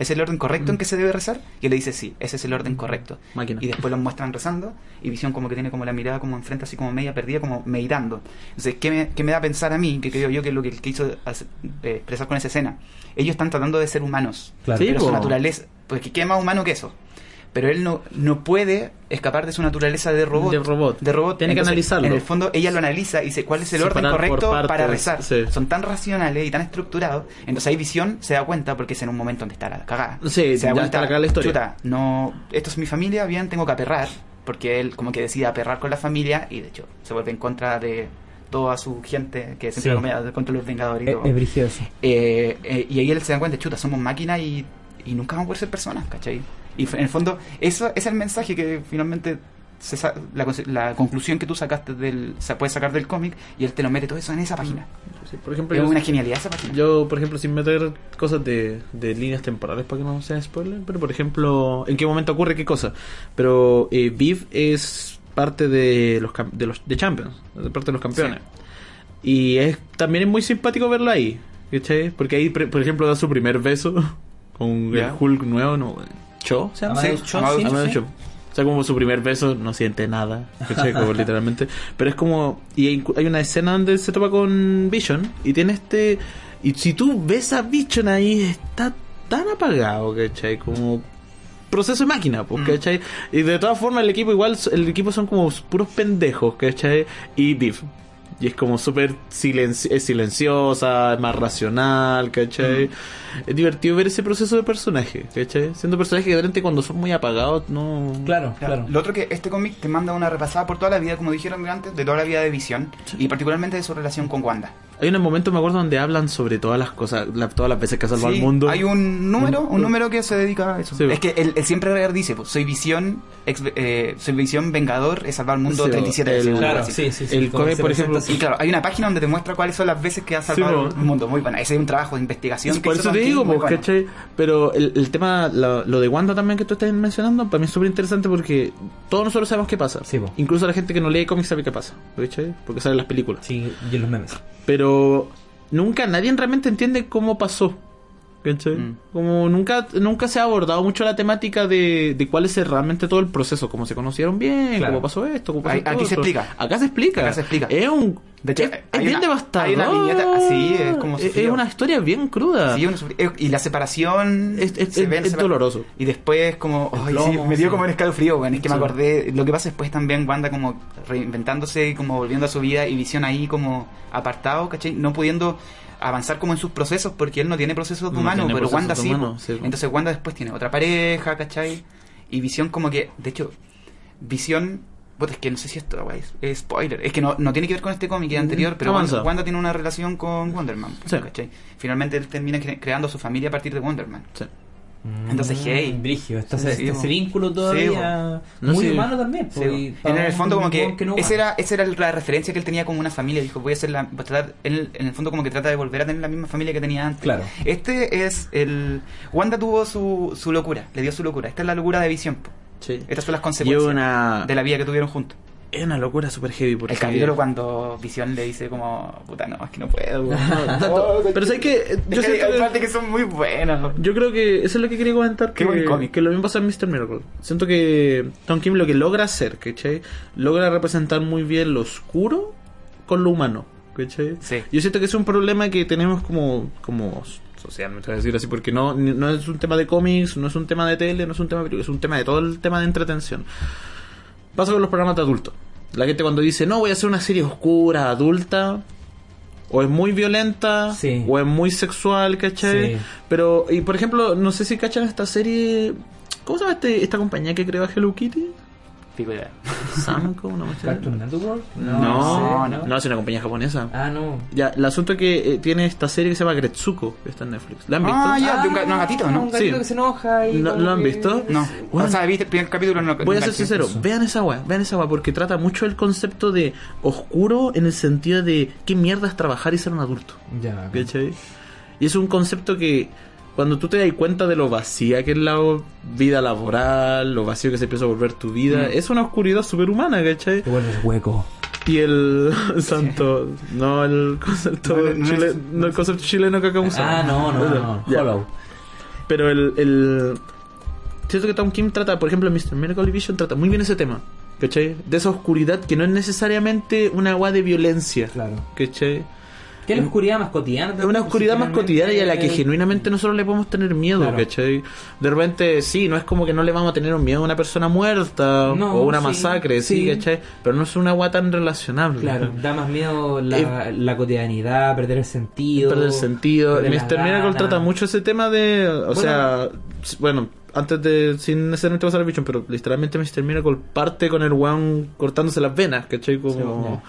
¿Es el orden correcto en que se debe rezar? Y él le dice, sí, ese es el orden correcto. Máquina. Y después los muestran rezando y Visión como que tiene como la mirada como enfrente, así como media perdida, como meditando. Entonces, ¿qué me, qué me da a pensar a mí? Que creo yo que es lo que quiso hacer- eh, expresar con esa escena. Ellos están tratando de ser humanos, Claro. Sí, pero su naturaleza, pues ¿qué más humano que eso? Pero él no, no puede escapar de su naturaleza de robot. De robot. De robot. Tiene que analizarlo. En el fondo, ella lo analiza y dice cuál es el orden Separar correcto partes, para rezar. sí. Son tan racionales y tan estructurados. Entonces ahí Visión se da cuenta porque es en un momento donde está la cagada. Sí, se da ya está la cagada la historia. Chuta, no, esto es mi familia, bien, tengo que aperrar. Porque él como que decide aperrar con la familia y de hecho se vuelve en contra de toda su gente que siempre Sí. comía contra los Vengadores y Es, todo. es. Eh, eh, y ahí él se da cuenta, chuta, somos máquinas y, y nunca vamos a poder ser personas, ¿cachai? Y en el fondo, eso es el mensaje que finalmente se sa- la, la conclusión que tú sacaste del, se puede sacar del cómic y él te lo mete todo eso en esa página. Sí, por ejemplo, Es yo, una genialidad esa página. yo, por ejemplo, sin meter cosas de, de líneas temporales para que no sean spoiler, pero por ejemplo, ¿en qué momento ocurre qué cosa? Pero eh, Viv es parte de los, de los de Champions, de parte de los campeones. Y es también es muy simpático verlo ahí, ¿cachai? Porque ahí, por ejemplo, da su primer beso con Ya. el Hulk nuevo, ¿no? Cho, ¿se llama? Amadeus Cho, Amadeus sí, Amadeus sí. Cho. O sea, como su primer beso, no siente nada, ¿cachai? Como literalmente. Pero es como. Y hay, hay una escena donde se topa con Vision y tiene este. Y si tú ves a Vision ahí, está tan apagado, ¿cachai? Como. Proceso de máquina, pues, Mm. ¿cachai? Y de todas formas, el equipo igual. El equipo son como puros pendejos, ¿cachai? Y Viv. Y es como súper silenci- es silenciosa, es más racional, ¿cachai? Es divertido ver ese proceso de personaje, ¿cachai? Siendo personajes que de repente cuando son muy apagados, no... Claro, Claro. claro. Lo otro que este cómic te manda una repasada por toda la vida, como dijeron antes, de toda la vida de Visión y particularmente de su relación con Wanda. Hay un momento, me acuerdo, donde hablan sobre todas las cosas, la- todas las veces que ha salvado Sí, al mundo. Hay un número, un Mm. número que se dedica a eso. Sí, es que él, él siempre dice, pues, soy visión, ex- eh, soy visión vengador, he salvado al mundo Sí, 37 el- veces. Claro, sí, sí, sí. El por ejemplo, Y claro, hay una página donde te muestra cuáles son las veces que ha salvado po. el mundo. Muy buena. Ese es un trabajo de investigación. que Por eso te digo, pues, bueno. ¿cachai? Pero el, el tema, lo, lo de Wanda también que tú estás mencionando, para mí es súper interesante porque todos nosotros sabemos qué pasa. Incluso la gente que no lee cómics sabe qué pasa, ¿cachai? Porque salen las películas. Sí, y en los memes. Pero nunca nadie realmente entiende cómo pasó. ¿Cachai? Mm. Como nunca, nunca se ha abordado mucho la temática de, de cuál es realmente todo el proceso, cómo se conocieron bien, Claro. cómo pasó esto, cómo pasó Ahí- todo aquí se explica. Acá se explica. Acá se explica. Es un. De hecho, es, bien una- devastador. hay una viñeta así, es como Es, una historia bien cruda. Sí, eh, y la separación Es- es- se es- doloroso. y después como sí, plomo, me dio sí. como un escalofrío bueno, es que me acordé lo que pasa después también Wanda como reinventándose y como volviendo a su vida y visión ahí como apartado ¿cachai? no pudiendo avanzar como en sus procesos porque él no tiene procesos No humanos tiene pero Wanda sí, entonces Wanda después tiene otra pareja ¿cachai? y visión como que de hecho visión es que no sé si esto es, es spoiler es que no, no tiene que ver con este cómic anterior pero. Wanda, Wanda tiene una relación con Wonder Man Sí. ¿cachai? finalmente él termina cre- creando su familia a partir de Wonder Man Sí. Entonces, hey. Brigio, Sí, ese, sí, po. vínculo todavía No, muy sí. humano también. Sí, en el fondo como que, no esa era esa era la referencia que él tenía como una familia dijo voy a ser la voy a tratar- él en el fondo como que trata de volver a tener la misma familia que tenía antes Claro. este es el Wanda tuvo su, su locura le dio su locura esta es la locura de visión. Sí. estas son las consecuencias una, de la vida que tuvieron juntos es una locura super heavy. Porque el capítulo cuando visión le dice como puta no es que no puedo No, tanto. Pero sabes que Es yo que hay que- partes que son muy buenas Yo creo que eso es lo que quería comentar. Qué que, buen cómic. que lo mismo pasa en Mr. Miracle. Siento que Tom Kim lo que logra hacer, ¿cachai? Logra representar muy bien lo oscuro con lo humano, ¿cachai? Sí. Yo siento que es un problema que tenemos como, como socialmente, voy a decir así, porque no, no es un tema de cómics, no es un tema de tele, no es un tema de es un tema de todo el tema de entretención. Pasa con los programas de adultos. La gente cuando dice, no, voy a hacer una serie oscura, adulta, o es muy violenta, Sí. o es muy sexual, ¿cachai? Sí. Pero, y por ejemplo, no sé si cachan esta serie. ¿Cómo se llama este, esta compañía que creó a Hello Kitty? Pico ya. Samco, una. Cartoon Network? No, No, no, no. es una compañía japonesa. Ah, no. Ya, el asunto es que eh, tiene esta serie que se llama Gretsuko, que está en Netflix. ¿La han visto? Ah, ya, de un, ga- no, gatito, ¿no? Un gatito Sí. que se enoja y. ¿No- como lo han que- visto? No, Bueno. o sea, viste el primer capítulo no Voy a ser sincero, eso. vean esa weá, vean esa weá, porque trata mucho el concepto de oscuro en el sentido de qué mierda es trabajar y ser un adulto. Ya. ¿Cachai? Y es un concepto que cuando tú te das cuenta de lo vacía que es la vida laboral, lo vacío que se empieza a volver tu vida, Mm. es una oscuridad superhumana, ¿cachai? Te vuelves hueco. Y el santo, no el concepto No, no, no chile- no el concepto chileno que acá usamos. Ah, no, no, no. Ya. Hollow. Pero el, el siento que Tom Kim trata, por ejemplo, en Mr. Miracle Vision trata muy bien ese tema, ¿cachai? De esa oscuridad que no es necesariamente una agua de violencia, Claro. ¿cachai? Que es la oscuridad más cotidiana. Es una oscuridad más cotidiana y a la que genuinamente nosotros le podemos tener miedo, Claro. ¿cachai? De repente, sí, no es como que no le vamos a tener un miedo a una persona muerta No, o una sí, masacre, sí, sí. ¿cachai? Pero no es una agua tan relacionable. Claro, da más miedo la, la cotidianidad, perder el sentido. Perder el sentido. Mr. Miracle trata mucho ese tema de. O Bueno. sea, bueno, antes de. Sin necesariamente pasar el bicho, pero literalmente Mr. Miracle parte con el weón cortándose las venas, ¿cachai? Como,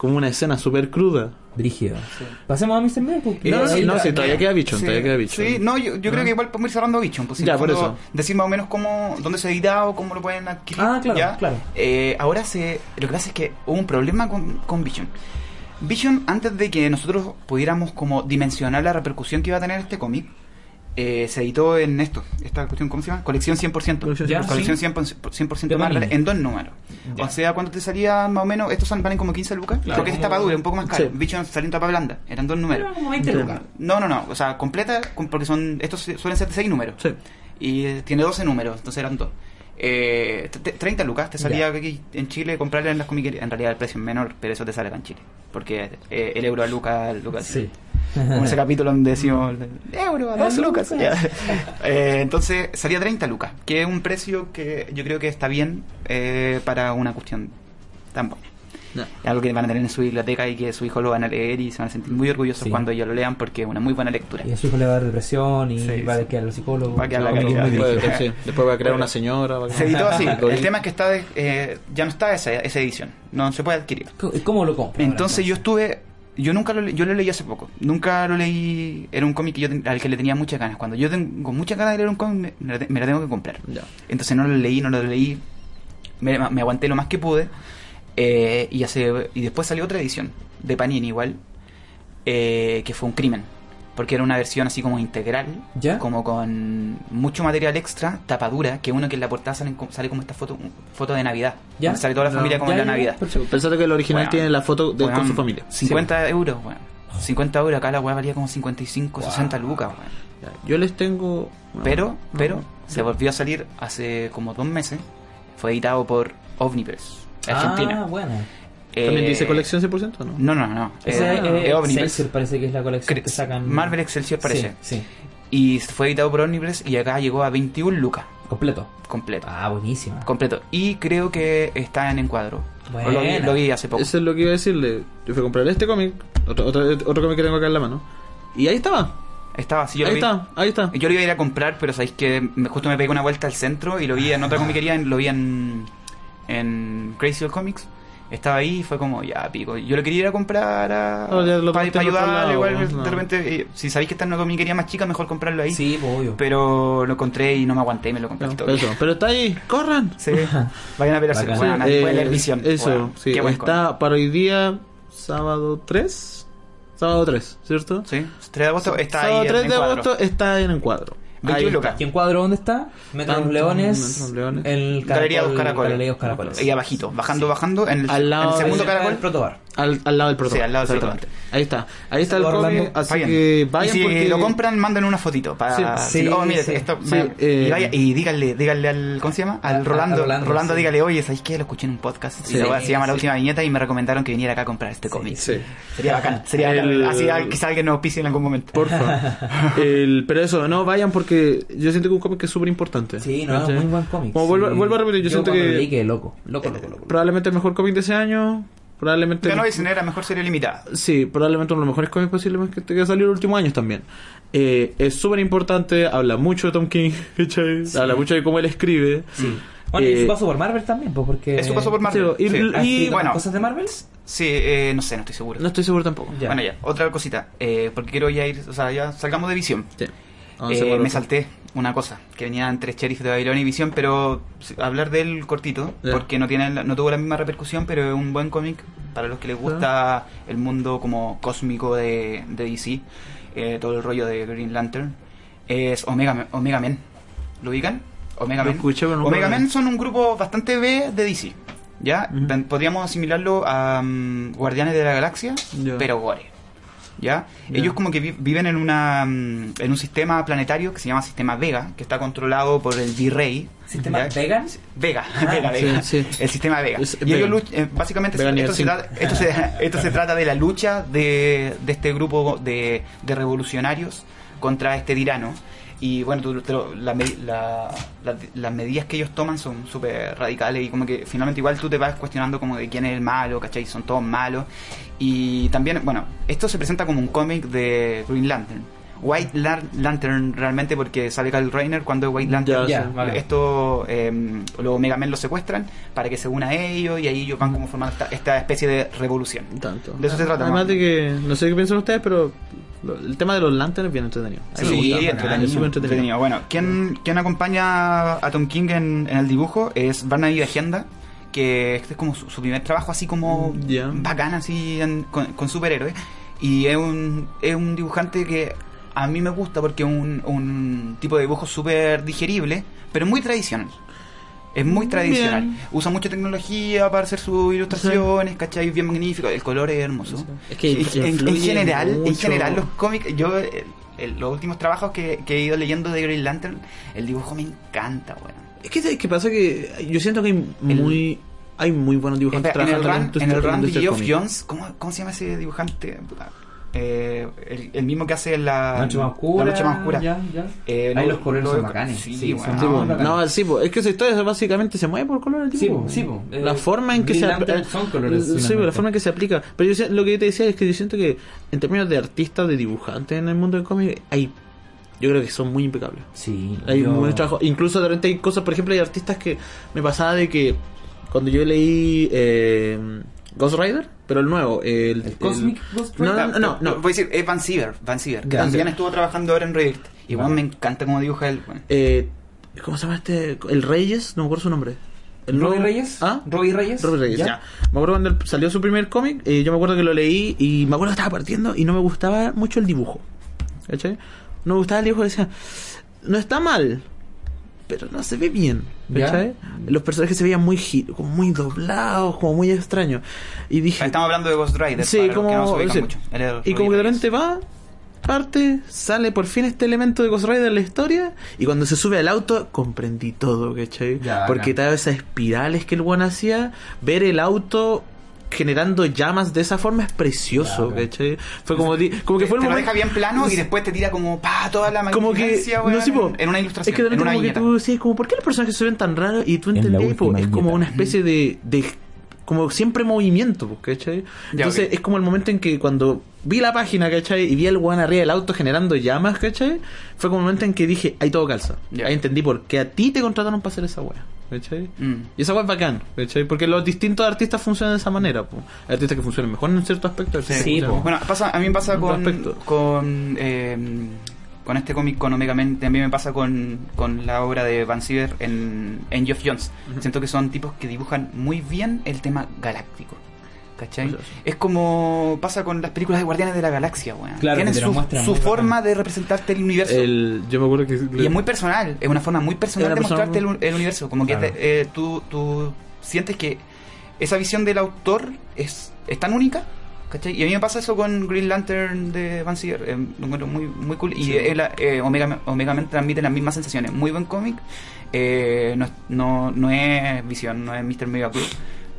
como una escena súper cruda. Brígido. Pasemos a Mr. Miracle. No, no, Ahí no, sí, todavía queda bicho, Sí, todavía queda bicho. Sí, no, yo, yo creo que igual podemos ir cerrando Bichon. Pues, Ya, por eso. Decir más o menos cómo, dónde se ha editado, cómo lo pueden adquirir. Ah, claro, ¿ya? claro. Eh, ahora se, lo que pasa es que hubo un problema con, con Vision. Vision, antes de que nosotros pudiéramos como dimensionar la repercusión que iba a tener este cómic, eh, se editó en esto, esta cuestión, ¿cómo se llama? Colección 100%. Colección Ya, Colección sí. 100%, 100% De Marvel Panini. en dos números. Ya. O sea, ¿cuánto te salía más o menos? Estos son- valen como 15 lucas. Claro, Porque como- tapa dura, un poco más caro. Sí. Vision salió en tapa blanda, eran dos números. Era como 20 Sí. lucas. No, no, no, o sea, completa, com- porque son estos suelen ser de 6 números. Sí. Y eh, tiene 12 números, entonces eran dos. Eh, t- t- 30 lucas, te salía aquí en Chile comprarla en las comiquerías. En realidad el precio es menor, pero eso te sale acá en Chile. Porque eh, el euro a lucas, lucas. Sí. Como ese capítulo donde decimos euro a 2 A lucas. Eh, entonces salía 30 lucas, que es un precio que yo creo que está bien eh, para una cuestión tan buena. Algo que van a tener en su biblioteca y que su hijo lo van a leer y se van a sentir muy orgullosos Sí. cuando ellos lo lean porque es una muy buena lectura. Y a su hijo le va a dar depresión y Sí, va a quedar al psicólogo. Va a quedar la calidad. Después, después va a crear una señora. va a- Se editó así. El tema es que está de- eh, ya no está esa, esa edición. No se puede adquirir. ¿Cómo lo compro? ahora, Entonces yo estuve Yo nunca lo, le- yo lo leí hace poco. Nunca lo leí. Era un cómic que yo ten- al que le tenía muchas ganas. Cuando yo tengo muchas ganas de leer un cómic, me, me la- tengo que comprar. Ya. Entonces no lo leí, no lo leí. Me, me aguanté lo más que pude. Eh, y hace y después salió otra edición de Panini igual. eh, que fue un crimen. Porque era una versión así como integral. ¿Ya? Como con mucho material extra, tapadura. Que uno que en la portada salen como- sale como esta foto, foto de Navidad. ¿Ya? donde Sale toda la No. familia como Ya, en la ya, Navidad. Pensate que el original Bueno, tiene la foto de, con su familia. 50 euros, weón. 50 euros, acá la weá valía como 55, 60 lucas, weón. Yo les tengo. no, Pero, no, pero, no. se volvió a salir hace como dos meses. Fue editado por Omnipress, Argentina. Ah, bueno. ¿También Eh, dice colección 100%? No. No, no, no. Esa eh, es es Omnipress. Excelsior, parece que es la colección Cre- que sacan. Marvel Excelsior parece. Sí, sí. Y fue editado por Omnipress y acá llegó a 21 lucas completo. completo. Ah, buenísima. Completo. Y creo que está en encuadro. Buena. Lo vi, lo vi hace poco. Eso es lo que iba a decirle. Yo fui a comprar este cómic, otro, otro, otro cómic que tengo acá en la mano. Y ahí estaba. Estaba así, yo lo ahí vi. está, ahí está. Yo lo iba a ir a comprar, pero sabéis que me- justo me pegué una vuelta al centro y lo vi en otra comiquería, lo vi en, en Crazy Old Comics. Estaba ahí y fue como, ya pico. Yo lo quería ir a comprar a, para otro ayudar. lado, igual, no. de repente, eh, si sabéis que está en una comiquería más chica, mejor comprarlo ahí. Sí, pues, obvio. Pero lo encontré y no me aguanté y me lo compré. No, toque. eso, pero está ahí, corran. Sí. Vayan a ver Bacán. bueno, leer Eh, visión. Eso, Bueno, sí. qué buen Está para hoy día, sábado 3. Sábado 3, ¿cierto? Sí, 3 de agosto está sábado ahí. en- 3 en de cuadro. agosto está en encuadro. 21 Ahí lucas. ¿Y en cuadro dónde está? Metro Tanto, Los Leones. Los Leones. El Galería Dos Caracoles. Galería Dos Caracoles. Ahí abajito, bajando, bajando, en el, Al lado en el segundo caracol. El protobar. Al, al lado del protocolo. Sí, al lado del Exactamente. Ahí está. Ahí está el Orlando, cómic. Así Vayan. que vayan y si porque. lo compran, manden una fotito para Sí, oh, mire, sí. esto Sí, me- eh, y, vaya, y díganle, díganle al ¿cómo se llama? Al A- a Rolando, Rolando, Rolando, sí. dígale, "Oye, ¿sabéis qué? Lo escuché en un podcast Sí, y weá se llama La sí. última viñeta y me recomendaron que viniera acá a comprar este cómic." Sí. Sería bacán, sería El- bacán. así al- quizá alguien nos pise en algún momento. Porfa. el, pero eso, no vayan porque yo siento que un cómic es súper importante. Sí, no, es muy buen cómic. Como vuelvo, sí. vuelvo a repetir, yo, siento que loco. Loco, loco, loco. probablemente el mejor cómic de ese año. Probablemente. Ganó Eisner era mejor serie limitada. Sí, probablemente uno de los mejores cómics posibles que, que ha salido en los últimos años también. Eh, es súper importante, habla mucho de Tom King, ¿cachai? habla mucho de cómo él escribe. Sí. Bueno, y Eh, su paso por Marvel también, pues porque. Es su paso por Marvel. Sí, y- Sí. y- ¿Has escrito bueno. cosas de Marvel? Sí, eh, no sé, no estoy seguro. No estoy seguro tampoco. Ya. Bueno, ya, otra cosita, eh, porque quiero ya ir, o sea, ya salgamos de visión. Sí. Eh, me salté una cosa, que venían tres sheriff de Babilonia y Visión, pero hablar de él cortito, porque no tiene no tuvo la misma repercusión, pero es un buen cómic para los que les gusta el mundo como cósmico de, de DC, eh, todo el rollo de Green Lantern, es Omega, Omega Men. ¿Lo ubican? Omega Men. Omega Men son un grupo bastante B de DC. ¿Ya? Podríamos asimilarlo a mm, Guardianes de la Galaxia, pero gore. ¿Ya? Ellos como que vi- viven en una mm, en un sistema planetario que se llama Sistema Vega, que está controlado por el Virrey. ¿Sistema ¿ya? vegan? Vega, Ah, Vega, sí, Vega. sí. El sistema Vega. Es y ellos Vega. eh, básicamente Vega esto, se trata, esto, se, esto se trata de la lucha de, de este grupo de, de revolucionarios contra este tirano. Y bueno, tú- te lo- la la- la- las medidas que ellos toman son súper radicales y como que finalmente igual tú te vas cuestionando como de quién es el malo, ¿cachai? Son todos malos. Y también, bueno, esto se presenta como un cómic de Green Lantern. White Lan- Lantern realmente porque sale Kyle Rayner cuando es White Lantern. Sí. vale. Esto, eh, los Mega Men los secuestran para que se una a ellos y ahí ellos van como formando esta, esta especie de revolución. Tanto. De eso se trata, Además ¿no? de que, no sé qué piensan ustedes, pero el tema de los lanterns es bien entretenido. Sí, entretenido, súper entretenido. Bueno, ¿quién, quién acompaña a Tom King en, en el dibujo? Es Barnaby de Agenda, que este es como su, su primer trabajo así como Ya. bacán, así en- con, con superhéroes. Y es un, es un dibujante que a mí me gusta porque es un, un tipo de dibujo súper digerible, pero muy tradicional. Es muy Bien. tradicional. Usa mucha tecnología para hacer sus ilustraciones, ¿cachai? Bien magnífico. El color es hermoso. Es que en, en- en influye general, en general los cómics, yo el- el- los últimos trabajos que, que he ido leyendo de Green Lantern, el dibujo me encanta, weón. Es que ¿sabes qué pasa que yo siento que hay muy hay muy buenos dibujantes Espera, En el trabajando run, en el run de Geoff. Jones, ¿cómo, ¿cómo se llama ese dibujante? Puta. Eh, el, el mismo que hace la, La noche más oscura. La noche más oscura. Ya, ya. Eh, Ahí los colores lo- son bacanes. Sí, son bacán. no, sí, po. es que esa historia básicamente se mueve por color del Sí, po, sí, po. La Eh, forma en que se Lantern apl- son colores, Sí, la forma en que se aplica. Pero yo, sé- lo que yo te decía es que yo siento que en términos de artistas, de dibujantes en el mundo del cómic, hay yo creo que son muy impecables. Sí. Hay yo- buen trabajo. Incluso de repente hay cosas, por ejemplo, hay artistas que me pasaba de que cuando yo leí eh, Ghost Rider, pero el nuevo. El, ¿El Cosmic Ghost Rider? No, no, no. no, Voy a decir, es Van Siever, Van Siever, que Ya. también estuvo trabajando ahora en Redirect. Y bueno, me encanta cómo dibuja él. weón. Eh, ¿Cómo se llama este? El Reyes, no me acuerdo su nombre. El ¿Robbie nuevo- Reyes? ¿Ah? ¿Robbie Reyes? Robbie Reyes, ya. Me acuerdo cuando él salió su primer cómic, eh, yo me acuerdo que lo leí y me acuerdo que estaba partiendo y no me gustaba mucho el dibujo. ¿Cachai? No me gustaba el dibujo, decía, no está mal, pero no se ve bien. Ya. ¿Cachai? Los personajes se veían muy como muy doblados, como muy extraños. Y dije, Estamos hablando de Ghost Rider. Sí, para los como. que no se sí. mucho. Y como que de repente va, parte, sale por fin este elemento de Ghost Rider en la historia. Y cuando se sube al auto, comprendí todo, ¿cachai? Ya, Porque todas esas espirales que el one hacía, ver el auto generando llamas de esa forma es precioso. ¿cachai? Fue como, di- como que te, fue el te lo momento. deja bien plano y después te tira como pa toda la como que weón, no po, en una ilustración es que de en una como que tú decías como ¿por qué los personajes se ven tan raros? y tú En la entendías po, última es como una especie de, de como siempre movimiento ¿cachai? Ya, entonces es como el momento en que cuando vi la página ¿cachai? y vi el one arriba del auto generando llamas ¿cachai? fue como el momento en que dije ahí todo calza Ya. ahí entendí por qué a ti te contrataron para hacer esa wea ¿cachai? Mm. Y esa wea es bacán, ¿cachai? Porque los distintos artistas funcionan de esa manera. po. Hay artistas que funcionan mejor en cierto aspecto. Sí, po. Bueno, pasa, a mí me pasa con, aspecto. con, eh, con este cómic con Omega Men, también me pasa con, con la obra de Van Siever en, en Geoff Jones. Siento que son tipos que dibujan muy bien el tema galáctico. ¿Cachai? Es como pasa con las películas de Guardianes de la Galaxia, weón. Claro, Tienen su, su forma bacán. de representarte el universo. El, yo me acuerdo que... Y es muy personal, es una forma muy personal de persona mostrarte el, el universo. Como que te- eh, tú, tú sientes que esa visión del autor es, es tan única. ¿cachai? Y a mí me pasa eso con Green Lantern de Van Siever. eh, lo encuentro muy, muy cool. Y él, eh, Omega, Omega Men transmite las mismas sensaciones. Muy buen cómic. Eh, no, es- no, no es Visión, no es Mr. Miracle.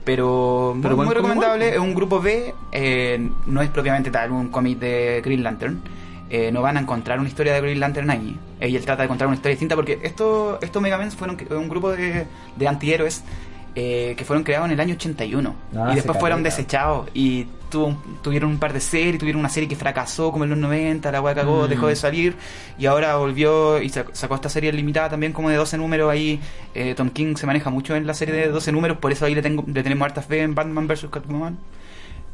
Pero, Pero muy, muy recomendable. Es un grupo B. eh, no es propiamente tal un cómic de Green Lantern. Eh, no van a encontrar una historia de Green Lantern ahí. Y él trata de contar una historia distinta porque esto, estos Mega Men fueron un grupo de, de antihéroes eh, que fueron creados en el año 81 Ah, y después fueron desechados y tuvo un- tuvieron un par de series, tuvieron una serie que fracasó como en los 90, la weá cagó, Mm. dejó de salir y ahora volvió y sac- sacó esta serie limitada también como de 12 números ahí. eh, Tom King se maneja mucho en la serie de 12 números, por eso ahí le, tengo, le tenemos harta fe en Batman vs. Catwoman.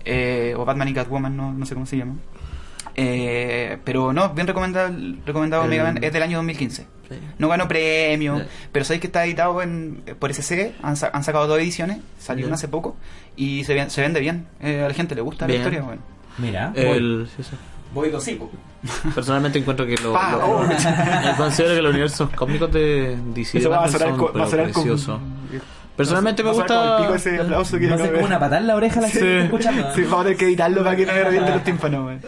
Eh, o Batman y Catwoman, no, no sé cómo se llama. Eh, pero no, bien recomendado, recomendado El- Mega Man, es del año 2015. Sí. No ganó premio, pero sabéis que está editado en, por SC, han, sa- han sacado dos ediciones, salió una hace poco, y se, ve- se vende bien. Eh, a la gente le gusta Bien. la historia. Bueno. Mira, El, sí, sí. voy dos hijos. Personalmente encuentro que lo, Pa, lo- oh. considero que los universos cómicos de DC va a sonar son co- va a Personalmente me gusta- pico ese aplauso que Va a ser como una patada en la oreja la que Sí. estoy escuchando. Sí, vamos a tener que editarlo para que no me revienten los tímpanos.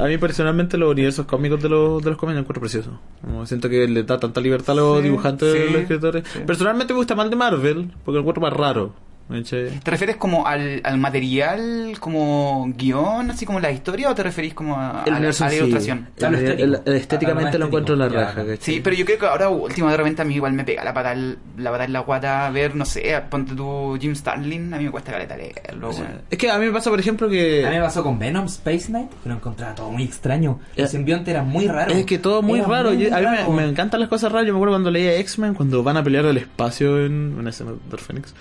A mí personalmente los universos cómicos de los, de los cómics los encuentro preciosos. Como siento que le da tanta libertad a los Sí, dibujantes a los escritores. sí. Personalmente me gusta más de Marvel, porque lo encuentro más raro. ¿Te refieres como al, al material, como guion, así como la historia, o te referís como a, El a la, universo a la en sí. ilustración? A lo El- estético. el- el- estéticamente A lo encuentro en la raja. ya. Sí, pero yo creo que ahora último de repente a mí igual me pega la pata, la pata en la guata ver, no sé, ponte tu Jim Starlin, a mí me cuesta caleta leerlo. Es que a mí me pasa, por ejemplo, que... A mí me pasó con Venom Space Knight, que lo encontraba todo muy extraño. El simbionte era muy raro. Es que todo muy Era raro. muy Yo- a mí me, raro. me encantan las cosas raras. Yo me acuerdo cuando leía X-Men, cuando van a pelear al espacio en una escena de Phoenix.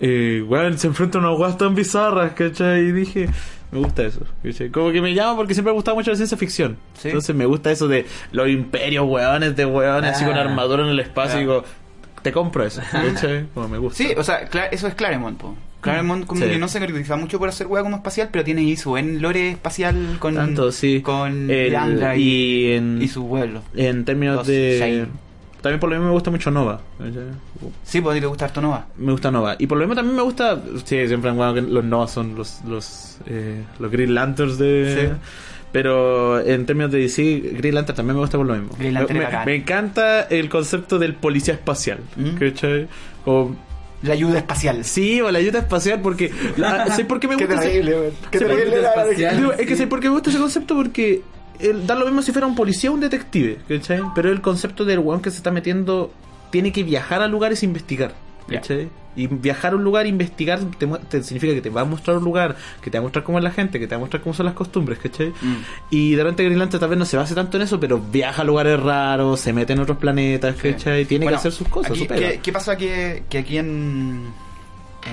Eh, weón, se enfrentan a unas weas tan bizarras, ¿cachai? Y dije, me gusta eso, ¿cachai? Como que me llama porque siempre me ha gustado mucho la ciencia ficción. Sí. Entonces me gusta eso de los imperios, weones, de weones, así con Ah. armadura en el espacio. Ah. Y digo, te compro eso, ¿cachai? Como me gusta. Sí, o sea, eso es Claremont, po. Claremont como Sí. que no se caracteriza mucho por hacer hueá como espacial, pero tiene ahí su buen lore espacial con, Tanto, sí. con El- y, en- y su pueblo. En términos Los de... Shine. También por lo mismo me gusta mucho Nova. Sí, pues a ti te gusta harto Nova. Me gusta Nova. Y por lo mismo también me gusta. Sí, siempre han jugado que los Nova son los, los, eh, los Green Lanterns de. Sí. Pero en términos de DC, Green Lantern también me gusta por lo mismo. Green Lantern me, encanta el concepto del policía espacial. Mm. ¿Cachai? Como, La ayuda espacial. sí, o la ayuda espacial, porque. la- ¿Sabes por qué me Qué gusta? ese- terrible. Qué terrible la- espacial. Es que Sí. sé por qué me gusta ese concepto porque el, da lo mismo si fuera un policía o un detective, ¿cachai? Pero el concepto del weón que se está metiendo tiene que viajar a lugares e investigar. ¿cachai? Y viajar a un lugar, investigar, te, te significa que te va a mostrar un lugar, que te va a mostrar cómo es la gente, que te va a mostrar cómo son las costumbres, ¿cachai? Mm. Y de repente Green Lantern tal vez no se base tanto en eso, pero viaja a lugares raros, se mete en otros planetas, Sí. ¿cachai? Tiene Bueno, que hacer sus cosas, aquí- su pega. ¿qué, qué pasa que, que aquí en,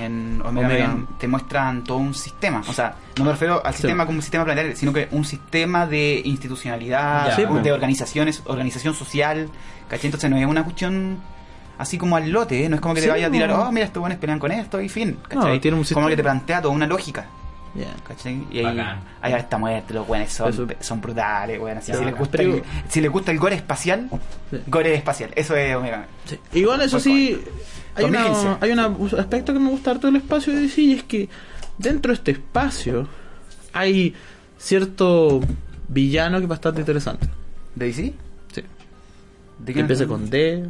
en Omega, Omega. Men te muestran todo un sistema. O sea, no me refiero al sistema como un sistema planetario, sino que un sistema de institucionalidad, Ya. Sí, de organizaciones, organización social. ¿Cachai? Entonces no es una cuestión así como al lote, ¿eh? no es como que Sí, te vaya a tirar, oh, mira, estos buenos pelean con esto y fin. ¿cachai? No, tiene un como sistema. que te plantea toda una lógica. Ya. ¿Cachai? Y ahí, ahí esta muerte, los buenos son, Eso. son brutales, weón. así, Ya, si, les gusta el, si les gusta el gore espacial, Sí. gore espacial. Eso es Omega. Sí. Igual eso sí, hay, una, 2015. hay un aspecto que me gusta harto del espacio de DC y es que dentro de este espacio hay cierto villano que es bastante interesante. ¿De DC? Sí. ¿De Que empieza con D.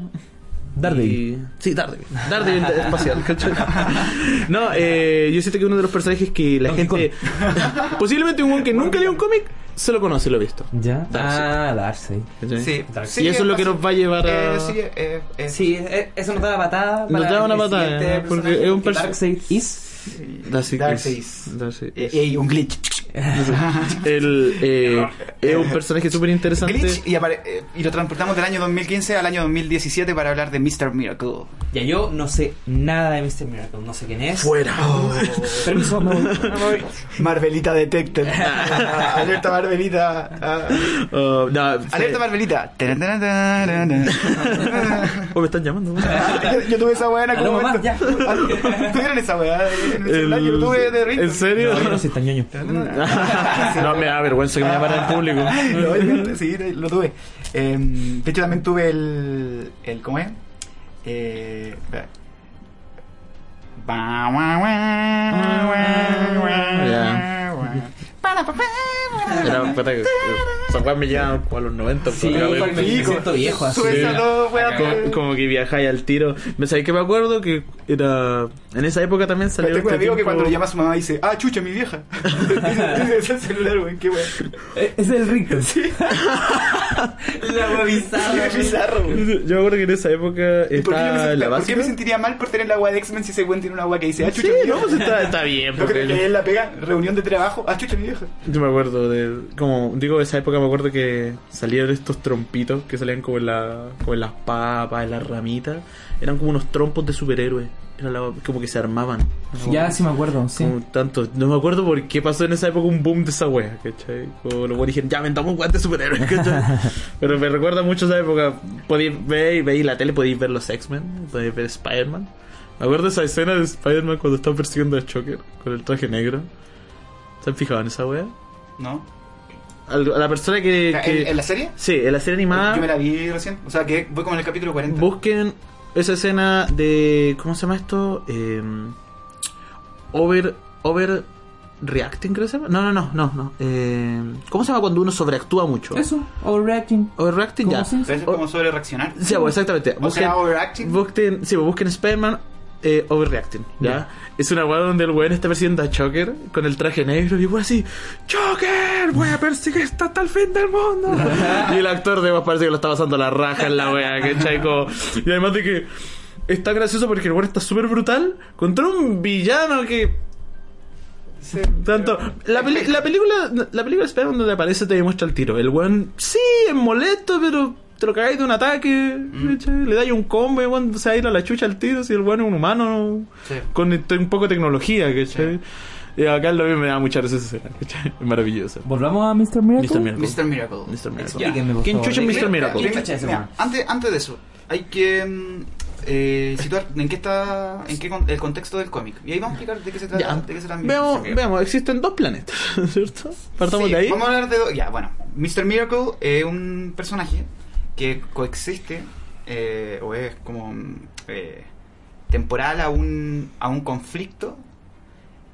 Daredevil. y- Sí, Daredevil. Daredevil espacial, ¿cachai? No, eh, yo siento que uno de los personajes que la Donkey gente. posiblemente un que nunca leído un cómic, se lo conoce y lo ha visto. ¿Ya? Darkseid. Ah, Darkseid. ¿cachai? Sí, Darkseid. Y eso es lo que nos va a llevar a- Eh, sí, eh, eh, Sí, eh, eso nos da una patada. Nos da una el patada, porque personaje, es un que perso- Darkseid is. Darkseid is- Darkseid eh, is. eh, un glitch. El, eh, es un personaje súper interesante. Y, eh, y lo transportamos del año 2015 al año 2017 para hablar de Mr. Miracle. Ya yo no sé nada de Mr. Miracle, no sé quién es. Fuera. Permiso, me voy. Marvelita Detected. Alerta Marvelita. ah. Oh, no, Alerta Marvelita. Oh, me están llamando. yo, yo tuve esa weá en algún momento. ya. ¿Tuvieron esa weá en el El- lo tuve de. ¿En serio? No, no tan ñoño. no me da vergüenza que me llamara el público. No, sí, lo tuve. Eh, de hecho, también tuve el. el ¿Cómo es? Eh, espera. Era, puta, que- Esa weá me lleva como a los 90. Sí, probablemente. me siento viejo así. Dos, weá, Como, que- como que viajáis al tiro. Me sabéis que me acuerdo que era. En esa época también salió. Tengo un este amigo que tipo- cuando le llama a su mamá dice, ah, chucha, mi vieja. Es el celular, güey, qué weón. Eh, Es el Rico. Sí. La wea bizarra. Qué bizarro, güey. Yo me acuerdo que en esa época ¿Y ¿Por qué, estaba sent- la por qué me sentiría mal por tener la agua de X-Men si ese güey tiene una agua que dice, ah, chucha, Sí, mi no, vieja? pues está, está bien. ¿No porque creo que él la pega? Reunión de trabajo, ah, chucha, mi vieja. Yo me acuerdo de. Como digo, esa época me acuerdo que salían estos trompitos que salían como en, la, como en las papas, en las ramitas. Eran como unos trompos de superhéroes. Era la- como que se armaban. Ya sí me acuerdo, sí. Como tanto. No me acuerdo por qué pasó en esa época un boom de esa wea, ¿cachai? Como los dijeron, ya vendamos un guante de superhéroes, ¿cachai? Pero me recuerda mucho esa época. Podéis ver, veis la tele, podéis ver los X-Men, podéis ver Spider-Man. Me acuerdo de esa escena de Spider-Man cuando está persiguiendo a Choker con el traje negro. ¿Se han fijado en esa wea? ¿No? A la persona que. ¿En, que- en la serie? Sí, en la serie animada. Yo me la vi recién. O sea, que voy como en el capítulo 40. Busquen esa escena de. ¿Cómo se llama esto? Eh, over. Over. Reacting, creo que se llama. No, no, no, no. no. Eh, ¿Cómo se llama cuando uno sobreactúa mucho? Eso, overreacting. Overreacting, ¿Cómo ya. eso es como sobre reaccionar. Sí, pues, exactamente. O sea, overacting. busquen, sí, pues, busquen Spider-Man eh, Overreacting, ¿ya? Es una weá donde el weón está persiguiendo a Choker con el traje negro y weón así, ¡Choker! Voy a perseguir hasta el fin del mundo. y el actor de más parece que lo está pasando la raja en la weá, ¿cachai? Como- Y además de que está gracioso porque el weón está súper brutal contra un villano que Sí. tanto, la, peli- la película la película de Spider-Man donde aparece te demuestra el tiro. El weón, sí, es molesto, pero te lo cagáis de un ataque. ¿cachai? Le dais un combo y weón se va a ir a la chucha al tiro si el weón es un humano Sí. con un poco de tecnología, ¿cachai? Y acá lo mismo me da mucha risa esa escena. Volvamos a Mr. Miracle. Mr. Miracle. Mr. Miracle. Mr. ¿Quién chucha es Mr. Mira, Miracle? Antes, antes de eso, hay que mm, eh, situar en qué está, en qué con- el contexto del cómic. Y ahí vamos a explicar de qué se trata. Ya. De qué se trata Mr. Veamos, veamos, existen dos planetas, ¿cierto? Partamos Sí, de ahí. Vamos a hablar de dos. Ya, bueno. Mr. Miracle es un personaje que coexiste, eh, o es como eh, temporal a un, a un conflicto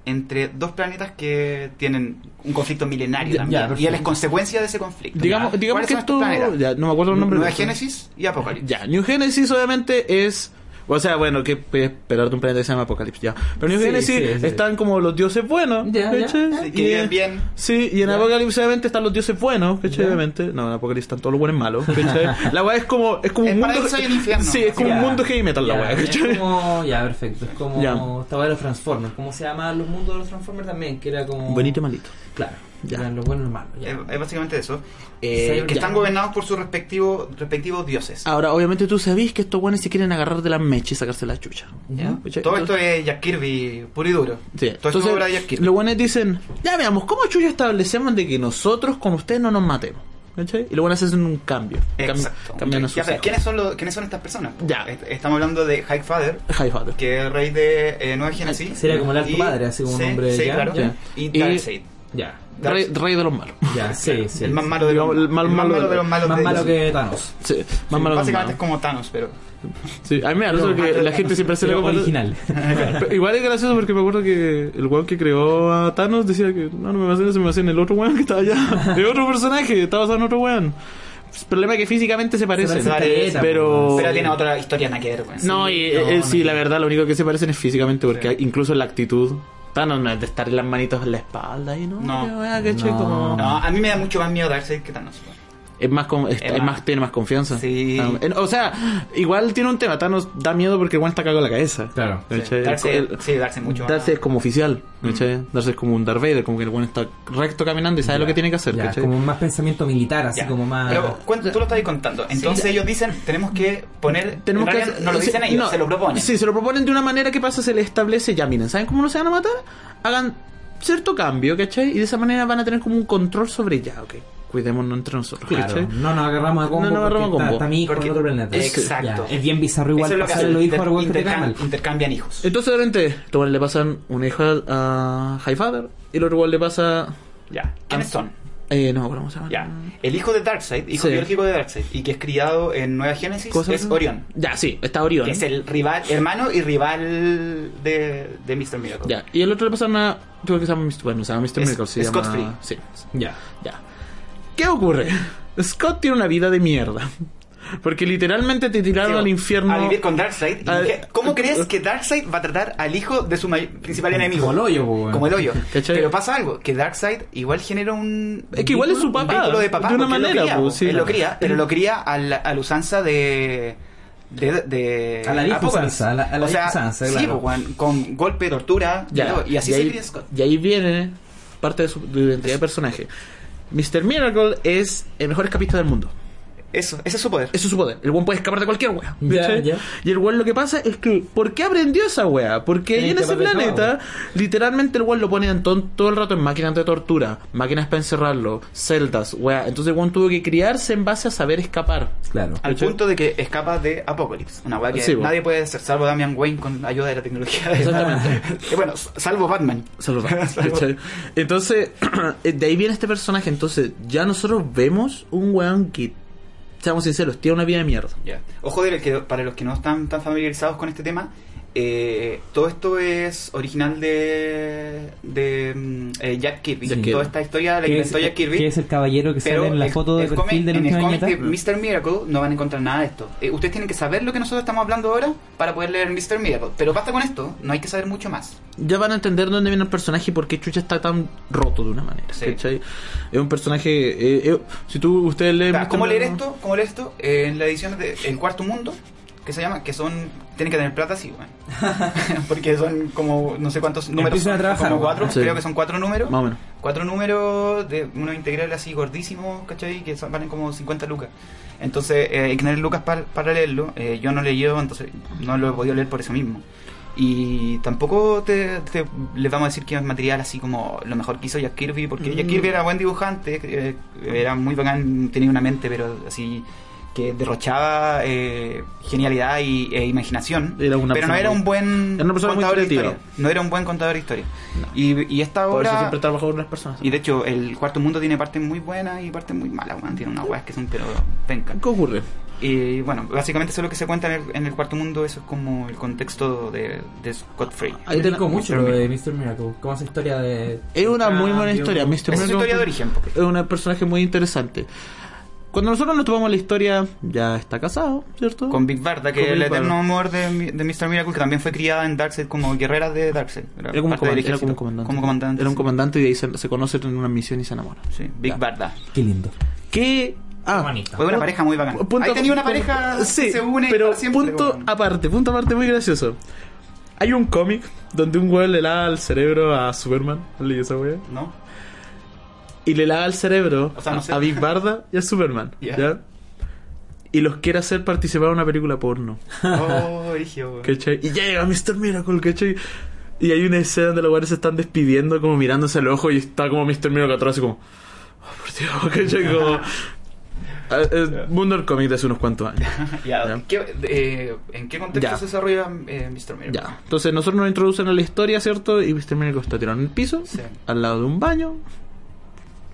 entre dos planetas que tienen un conflicto milenario Ya, también. ya, y él es consecuencia de ese conflicto. Digamos, digamos ¿Cuáles que esto. Ya, no me acuerdo el nombre. Nueva Génesis y Apocalipsis. Ya, New Genesis obviamente es. O sea, bueno, que puedes esperar de un planeta que se llama Apocalipsis, ya. Pero New Sí, Genesis sí, sí. están como los dioses buenos, Ya, ya, ya. Sí, que Y, viven bien. Sí, y en Ya. Apocalipsis obviamente están los dioses buenos, ¿cachai? Obviamente. No, en Apocalipsis están todos los buenos malos, ¿cachai? La weá es como. Es como El un mundo. y el infierno. Sí, es como Ya. un mundo heavy metal la weá, es como, ya, perfecto. Es como Ya. esta weá de los Transformers. ¿Cómo se llama los mundos de los Transformers también? Que era como. Bonito y malito. Claro. Ya. Eran los buenos y los malos. ya. Es, es básicamente eso. Eh, que ya. están gobernados por sus respectivos, respectivos dioses. Ahora, obviamente tú sabés que estos buenos se quieren agarrar de las mechas y sacarse la chucha. Todo esto es Jack Kirby puro y duro. Sí. Todo esto es Entonces, obra de Jack Kirby. los buenos dicen, ya veamos, ¿cómo chucha establecemos de que nosotros con ustedes no nos matemos? ¿Cachai? Y los buenos hacen un cambio. Cam- Exacto. cambian a sus Ya sabes, hijos. ¿quiénes, son los, ¿Quiénes son estas personas? Ya. Est- Estamos hablando de High Father, High Father. que es rey de eh, Nueva Genesis. Sería como el alto Y- padre, así como un sí, hombre Sí, ya, claro. ya. Y- Darkseid. Ya. Rey, rey de los malos. Ya, sí, sí. El más malo de los, el mal- el más malo malo de- de los malos. Más de malo que Thanos. Sí, más Sí, malo de Básicamente es como Thanos, pero. Sí, a mí me da risa porque la gente siempre se compara- original. Pero Igual es gracioso porque me acuerdo que el weón que creó a Thanos decía que no, no me basé en eso, me basé en el otro weón que estaba allá. El otro personaje, estaba en otro weón. El problema es que físicamente se parecen. Se parecen caleta, pero... Pero tiene otra historia nada que ver. No, y no, eh, no sí, tiene. la verdad, lo único que se parecen es físicamente porque Sí. incluso en la actitud. Thanos no es de estar en las manitos en la espalda y no. No. a mí me da mucho más miedo Darkseid que Thanos. güey. Es más, con- es, Es es más- más, tiene más confianza. Sí. Ah, en- O sea, igual tiene un tema. Thanos da miedo porque igual está cagado en la cabeza. Claro. Sí, ¿Cachai? Darkseid, El- sí, Darkseid mucho más. Darcy es como oficial, ¿cachai? Darcy es como un Darth Vader, como que el bueno está recto caminando y sabe lo que tiene que hacer, Ya, ¿cachai? como más pensamiento militar, así Ya. como más. Pero cuenta- tú lo estás contando. Entonces ellos dicen, tenemos que poner. Tenemos en que realidad hacer- no lo sí, dicen ellos, no, se lo proponen. Sí, se lo proponen de una manera que pasa, se le establece, ya miren, ¿saben cómo no se van a matar? Hagan cierto cambio, ¿cachai? Y de esa manera van a tener como un control sobre ya, ok, cuidémonos entre nosotros, Claro, no nos agarramos a combo. No nos agarramos a combo. Está, está mi hijo Porque- en otro planeta. Exacto. Ya, es bien bizarro igual Eso es lo que pasarle hacen. los hijos al inter- weón que te cae intercam- mal. intercambian hijos. Entonces, de repente, estos weones le pasan un hijo a Highfather y el otro igual le pasa... Ya. ¿Quiénes son? Eh, no, ¿cómo se llama? Ya. El hijo de Darkseid, hijo Sí. biológico de Darkseid, y que es criado en Nueva Génesis, ¿Cómo se es? Orión. Ya, sí, está Orión. Que es el rival, hermano y rival de, de Mr. Miracle. Ya, y el otro le pasa una... Creo que se llama Mr. Bueno, se llama Mr. Es- Miracle, se Scott llama... Free. Sí, Ya. ya. ¿Qué ocurre? Scott tiene una vida de mierda. Porque literalmente te tiraron Sí, al infierno... A vivir con Darkseid. A- ¿Cómo a- crees que Darkseid va a tratar al hijo de su principal enemigo? Como el hoyo. Como el hoyo. ¿Cachai? Pero pasa algo, que Darkseid igual genera un... Es que igual es su papá. de papá. de una lo manera, cría, pues, po. sí. Él lo cría, pero lo cría a la, a la usanza de... De, de A la vieja usanza, a la- a la o sea, usanza, sí, claro. weón, con golpe, tortura, y, Ya, todo, y así y se ahí, cría Scott. y ahí viene parte de su de identidad de personaje. Mr. Miracle es el mejor escapista del mundo. Eso, ese es su poder. Eso es su poder. El buen puede escapar de cualquier wea. Ya, ¿cachai? ya. Y el weón lo que pasa es que, ¿por qué aprendió esa wea? Porque ahí en ese planeta, literalmente el weón lo ponían todo, todo el rato en máquinas de tortura, máquinas para encerrarlo, celdas, wea. Entonces el weón tuvo que criarse en base a saber escapar. Claro. Al ¿Cachai? punto de que escapa de Apocalypse. Una weá que Sí, nadie puede hacer, salvo Damian Wayne con ayuda de la tecnología. de- Exactamente. Eh, bueno, salvo Batman. Salvo- Salvo- ¿cachai? Entonces, de ahí viene este personaje. Entonces, ya nosotros vemos un weón que, seamos sinceros, tiene una vida de mierda. Ya. Ojo de que para los que no están tan familiarizados con este tema, eh, todo esto es original de, de mm, eh, Jack Kirby. Jack Kirby. Toda esta historia la ¿Qué inventó es, Jack Kirby. qué es el caballero que sale en la el- foto de el perfil cómic- de la en el última cómic de? Mr. Miracle no van a encontrar nada de esto. Eh, ustedes tienen que saber lo que nosotros estamos hablando ahora para poder leer Mr. Miracle. Pero basta con esto, no hay que saber mucho más. Ya van a entender dónde viene el personaje y por qué Chucha está tan roto de una manera. Sí. Es un personaje. eh, eh, si tú, ustedes leen. Claro. ¿Cómo leer esto? ¿Cómo leer esto? Eh, en la edición de El Cuarto Mundo, que se llama, que son, tienen que tener plata, sí, bueno. Porque son como, no sé cuántos números. Empiezan a son, trabajar, como cuatro, Sí. creo que son cuatro números. Más o menos. Cuatro números de unos integrales así gordísimos, ¿cachai? Que son- valen como 50 lucas. Entonces, eh, hay que tener lucas para, para leerlo. Eh, yo no leí, entonces no lo he podido leer por eso mismo. Y tampoco te, te- les vamos a decir que es material así como lo mejor que hizo Jack Kirby, porque Jack Mm. Kirby era buen dibujante, eh, era muy bacán, tenía una mente, pero así que derrochaba eh, genialidad y, e imaginación, Era una pero no era un buen era una persona muy contador de creativa. historia. No era un buen contador de historia. Y, y esta Por eso obra... siempre trabajó con las personas. Y de hecho, el cuarto mundo tiene partes muy buenas y partes muy malas. Tiene unas weas que son pero penca. ¿Qué ocurre? Y bueno, básicamente eso es lo que se cuenta en el, en el cuarto mundo, eso es como el contexto de, de Scott Free. Ahí Yo tengo mucho Mr. lo de Mr. Miracle. Como esa historia de. Es una muy buena cambio. historia. Mr. Esa es Miracle historia de origen, porque- Es un personaje muy interesante. Cuando nosotros nos tomamos la historia, ya está casado, ¿cierto? Con Big Barda, que Con es el Big eterno Barda. amor de, de Mr. Miracle, que también fue criada en Darkseid como guerrera de Darkseid. Era como, del comandante, era como un comandante. Como comandante. Era un sí. comandante y de ahí se, se conocen en una misión y se enamoran. Sí, Big Ya. Barda. Qué lindo. ¿Qué? Ah. Fue una pareja muy bacana. punto- Ahí tenía una punto- pareja sí, que se une pero siempre, punto weón. aparte, punto aparte muy gracioso. Hay un cómic donde un weón le da al cerebro a Superman. ¿Leí esa wea? ¿No? Y le lava el cerebro O sea, no a- sé. a Big Barda y a Superman. Ya. ¿ya? Y los quiere hacer participar en una película porno. Oh. ¿Cachai? Y llega Mr. Miracle, ¿cachai? Y hay una escena donde los güeyes se están despidiendo, como mirándose al ojo, y está como Mr. Miracle atrás, así como. Oh, por Dios, ¿cachai? Como. Mundo del cómic de hace unos cuantos años. Ya, Ya. ¿qué- eh, ¿En qué contexto Ya. se desarrolla eh, Mr. Miracle? Ya. Entonces, nosotros nos introducen a la historia, ¿cierto? Y Mr. Miracle está tirado en el piso, Sí. al lado de un baño,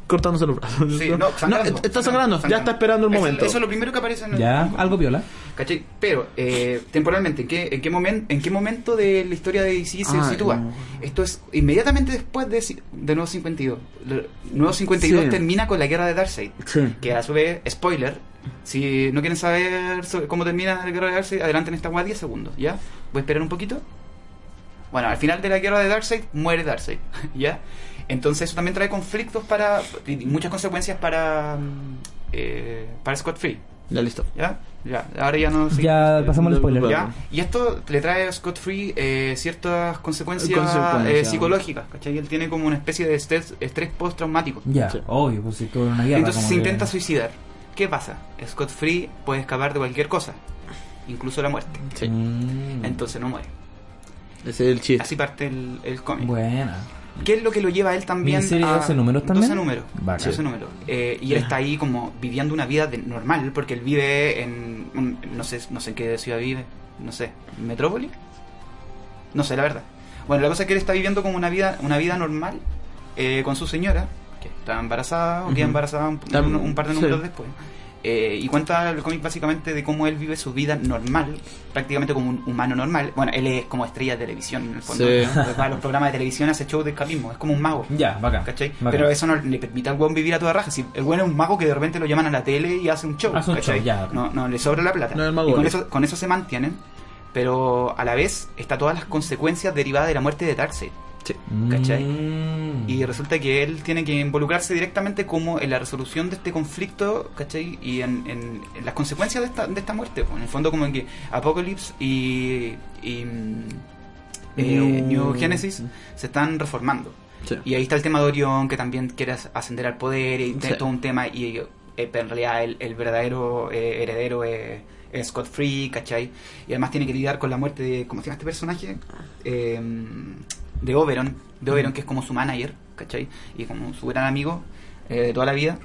cortándose los brazos. Sí, no, sangrando, está sangrando, ya está esperando el Eso- momento. Eso es lo primero que aparece en el Ya, algo viola. ¿Cachai? Pero, eh, temporalmente, ¿en qué, en, qué momen- ¿en qué momento de la historia de DC se Ah, sitúa? no. Esto es inmediatamente después de, de Nuevo 52. Lo- Nuevo 52 Sí. termina con la guerra de Darkseid. Sí. Que a su vez, spoiler, si no quieren saber sobre cómo termina la guerra de Darkseid, adelanten esta guay 10 segundos, ¿ya? Voy a esperar un poquito. Bueno, al final de la guerra de Darkseid muere Darkseid, ¿ya? Entonces eso también trae conflictos para y muchas consecuencias para mm, eh, para Scott Free, Ya listo. ¿ya? Ya, ahora ya no sé- Ya pasamos el spoiler. ¿Ya? Y esto le trae a Scott Free eh, ciertas consecuencias, eh, psicológicas, ¿cachai? Él tiene como una especie de estrés, estrés postraumático. Ya, Sí. obvio, pues si con una guerra. Entonces se que- intenta suicidar. ¿Qué pasa? Scott Free puede escapar de cualquier cosa, incluso la muerte. Sí. Mm. Entonces no muere. Ese es el chiste. Así parte el, el cómic. Buena. ¿Qué es lo que lo lleva a él también ¿Miniserie a 12 números también? 12 números. Bacán. 12 números. Eh, y él está ahí como viviendo una vida de- normal, porque él vive en, un- no sé no sé en qué ciudad vive, no sé, ¿Metrópoli? No sé, la verdad. Bueno, la cosa es que él está viviendo como una vida una vida normal eh, con su señora, que está embarazada, o queda embarazada un, Tam- un- un par de sí. números después. Eh, y cuenta el cómic básicamente de cómo él vive su vida normal, prácticamente como un humano normal. Bueno, él es como estrella de televisión en el fondo. Sí. Va a los programas de televisión, hace show de escapismo, es como un mago. Ya, bacán. ¿Cachai? Bacán. Pero eso no le permite al weón vivir a toda raja. Si el weón es un mago que de repente lo llaman a la tele y hace un show. Hace un ¿cachai? show, ya. No, no le sobra la plata. No es el mago y con Oli. eso, con eso se mantienen. Pero a la vez está todas las consecuencias derivadas de la muerte de Darkseid. Sí. ¿cachai? Mm. Y resulta que él tiene que involucrarse directamente como en la resolución de este conflicto, ¿cachai? Y en, en- en las consecuencias de esta, de esta muerte. pues. En el fondo como en que Apocalypse y, y mm, eh, New- New Genesis se están reformando. Sí. Y ahí está el tema de Orión, que también quiere as- ascender al poder y Sí. todo un tema. Y eh, en realidad el, el verdadero eh, heredero es, es Scott Free, ¿cachai? Y además tiene que lidiar con la muerte de. ¿Cómo se llama este personaje? Eh, de Oberon, de Oberon, que es como su manager, ¿cachai? Y como su gran amigo eh, de toda la vida.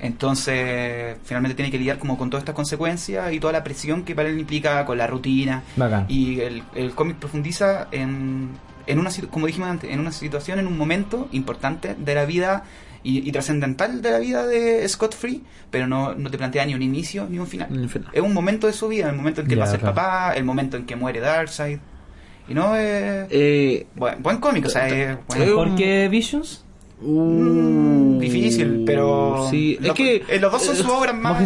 Entonces, finalmente tiene que lidiar como con todas estas consecuencias y toda la presión que para él implica con la rutina. Bacán. Y el, el cómic profundiza en, en una, como dijimos antes, en una situación, en un momento importante de la vida y, y trascendental de la vida de Scott Free, pero no, no te plantea ni un inicio ni un final. Ni un final. Es un momento de su vida, el momento en que Ya, va a ser claro. papá, el momento en que muere Darkseid. Y no es... Eh, buen, buen cómic, o sea, es... bueno, Eh, ¿Por qué Visions? uh, difícil, pero... Sí, es lo- que. eh, los dos son sus obras más...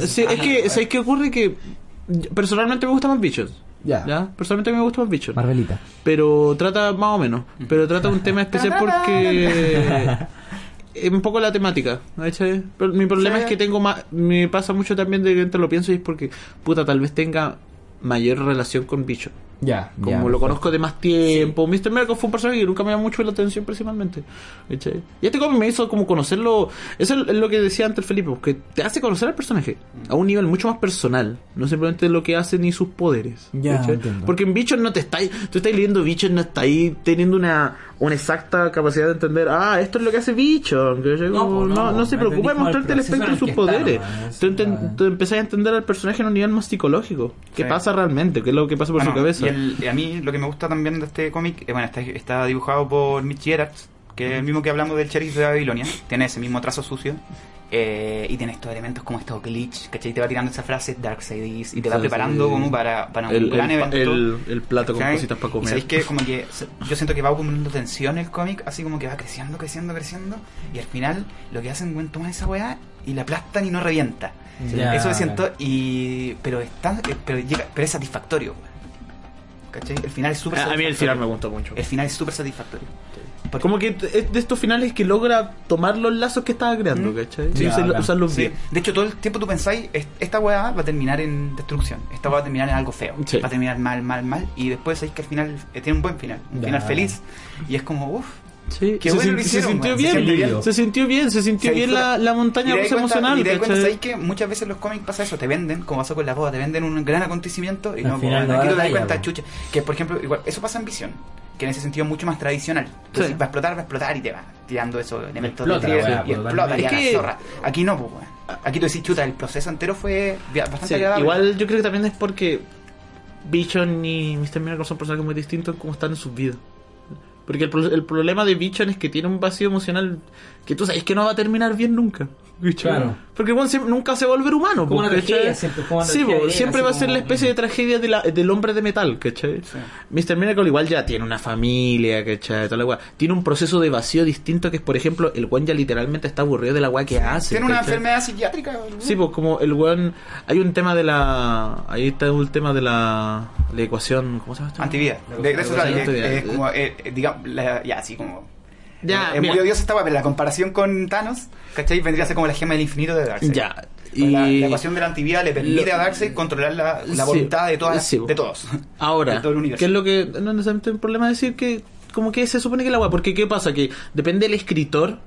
El Sí, es que, ¿sabes qué ocurre? Que personalmente me gusta más Bichos. Ya. ¿Ya? Personalmente me gusta más Bichos. Marvelita. Pero trata más o menos. Pero trata un tema especial porque. Es un poco la temática. Pero mi problema Sí. es que tengo más. Me pasa mucho también de que lo pienso y es porque, puta, tal vez tenga mayor relación con Bicho. Ya. Como ya, lo perfecto. conozco de más tiempo. Mr. Miracle fue un personaje que nunca me llamó mucho la atención principalmente. Y este cómic me hizo como conocerlo. Eso es lo que decía antes Felipe, que te hace conocer al personaje a un nivel mucho más personal. No simplemente lo que hace ni sus poderes. Ya. Porque en Bichos no te estáis. Tú estás leyendo Bichos, no estáis teniendo una, una exacta capacidad de entender. Ah, esto es lo que hace Bicho. ¿cachai? No, pues, no, no, no se me preocupa de mostrarte el espectro de sus está poderes. Tú, tú empezás a entender al personaje en un nivel más psicológico. ¿Qué Sí. pasa realmente? ¿Qué es lo que pasa por Bueno, su cabeza? El- a mí lo que me gusta también de este cómic, eh, bueno, está, está dibujado por Mitch Gerards, que es el mismo que hablamos del sheriff de Babilonia. Tiene ese mismo trazo sucio. eh, y tiene estos elementos como estos glitch, ¿cachai? Te va tirando esa frase Darkseid is, y te va Sí, preparando sí. como para, para un el, gran el, evento. el, el plato con ¿cachai? cositas para comer. sabéis que como que yo siento que va poniendo tensión el cómic, así como que va creciendo, creciendo, creciendo, y al final lo que hacen es tomar esa weá y la aplastan y no revienta. Ya. Eso me siento y pero está eh, pero llega pero es satisfactorio. ¿Cachai? El final es súper a, a mí el final me satisfactorio. gustó mucho. El final es súper satisfactorio. Porque- Como que es de estos finales que logra tomar los lazos que estaba creando, Mm. ¿cachai? Usarlos Sí. bien. De hecho, todo el tiempo tú pensáis, "Es- esta weá va a terminar en destrucción. Esta weá va a terminar en algo feo. Sí. Va a terminar mal, mal, mal. Y después sabéis que al final eh, tiene un buen final. Un final feliz. Y es como, uff, Sí, Qué se, bueno sintió bien, Se sintió bien. se sintió bien, se sintió Se bien disfruta. la, la montaña rusa emocional. Y te cuenta, ¿cachai? ¿sabes que Muchas veces los cómics pasa eso, te venden, como pasó con la boda, te venden un gran acontecimiento y Al no, final no aquí te das cuenta, chucha, que por ejemplo, igual, eso pasa en Visión, que en ese sentido es mucho más tradicional. Entonces, Sí. va a explotar, va a explotar y te va tirando esos elementos Explota de weá, y explota y a Es la que- zorra. Aquí no, pues. Aquí tú decís, chuta, el proceso entero fue bastante Sí, agradable. igual yo creo que también es porque Bichon y Mr. Miracle son personajes muy distintos en cómo están en sus vidas. Porque el, el problema de Bichon es que tiene un vacío emocional que tú sabes que no va a terminar bien nunca. Claro. Porque bueno, siempre- nunca se va a volver humano. Como po, una ¿cachai? tragedia, siempre, como una Sí, tragedia siempre va a ser la especie de tragedia de la- del hombre de metal, ¿cachai? Sí. Mr. Miracle igual ya tiene una familia, ¿cachai? Toda la. Tiene un proceso de vacío distinto que es, por ejemplo, el weón ya literalmente está aburrido de la weá que hace. Tiene una enfermedad psiquiátrica. Sí, pues como el weón. Hay un tema de la. Ahí está el tema de la, la ecuación. ¿Cómo se llama esto? Antivida. De, de es como, eh, eh, digamos, la- ya, así como. Ya, es mira. muy odiosa esta weá, pero la comparación con Thanos, ¿cachai? Vendría a ser como la gema del infinito de Darkseid. Ya. Y... La, ecuación de la antivida le permite Lo- a Darkseid controlar la, la Sí, voluntad de, todas, sí. de todos. ahora, de todo el universo. ¿qué es lo que. No es necesariamente un problema decir que. Como que se supone que la weá. Porque ¿qué pasa? Que depende del escritor.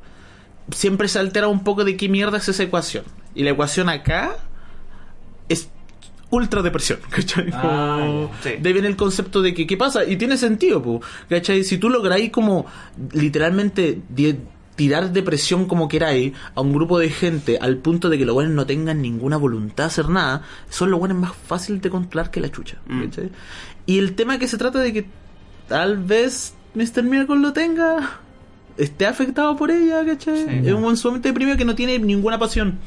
Siempre se altera un poco de qué mierda es esa ecuación. Y la ecuación acá. Ultra depresión, ¿cachai? Ah. Sí. De ahí viene el concepto de que, ¿qué pasa? Y tiene sentido, ¿cachai? Si tú lográis como literalmente tirar depresión como queráis a un grupo de gente al punto de que los buenos no tengan ninguna voluntad de hacer nada, son los buenos más fáciles de controlar que la chucha, Mm. ¿cachai? Y el tema que se trata de que tal vez Mr. Miracle lo tenga, esté afectado por ella, ¿cachai? Sí. Es un buen sumamente deprimido que no tiene ninguna pasión,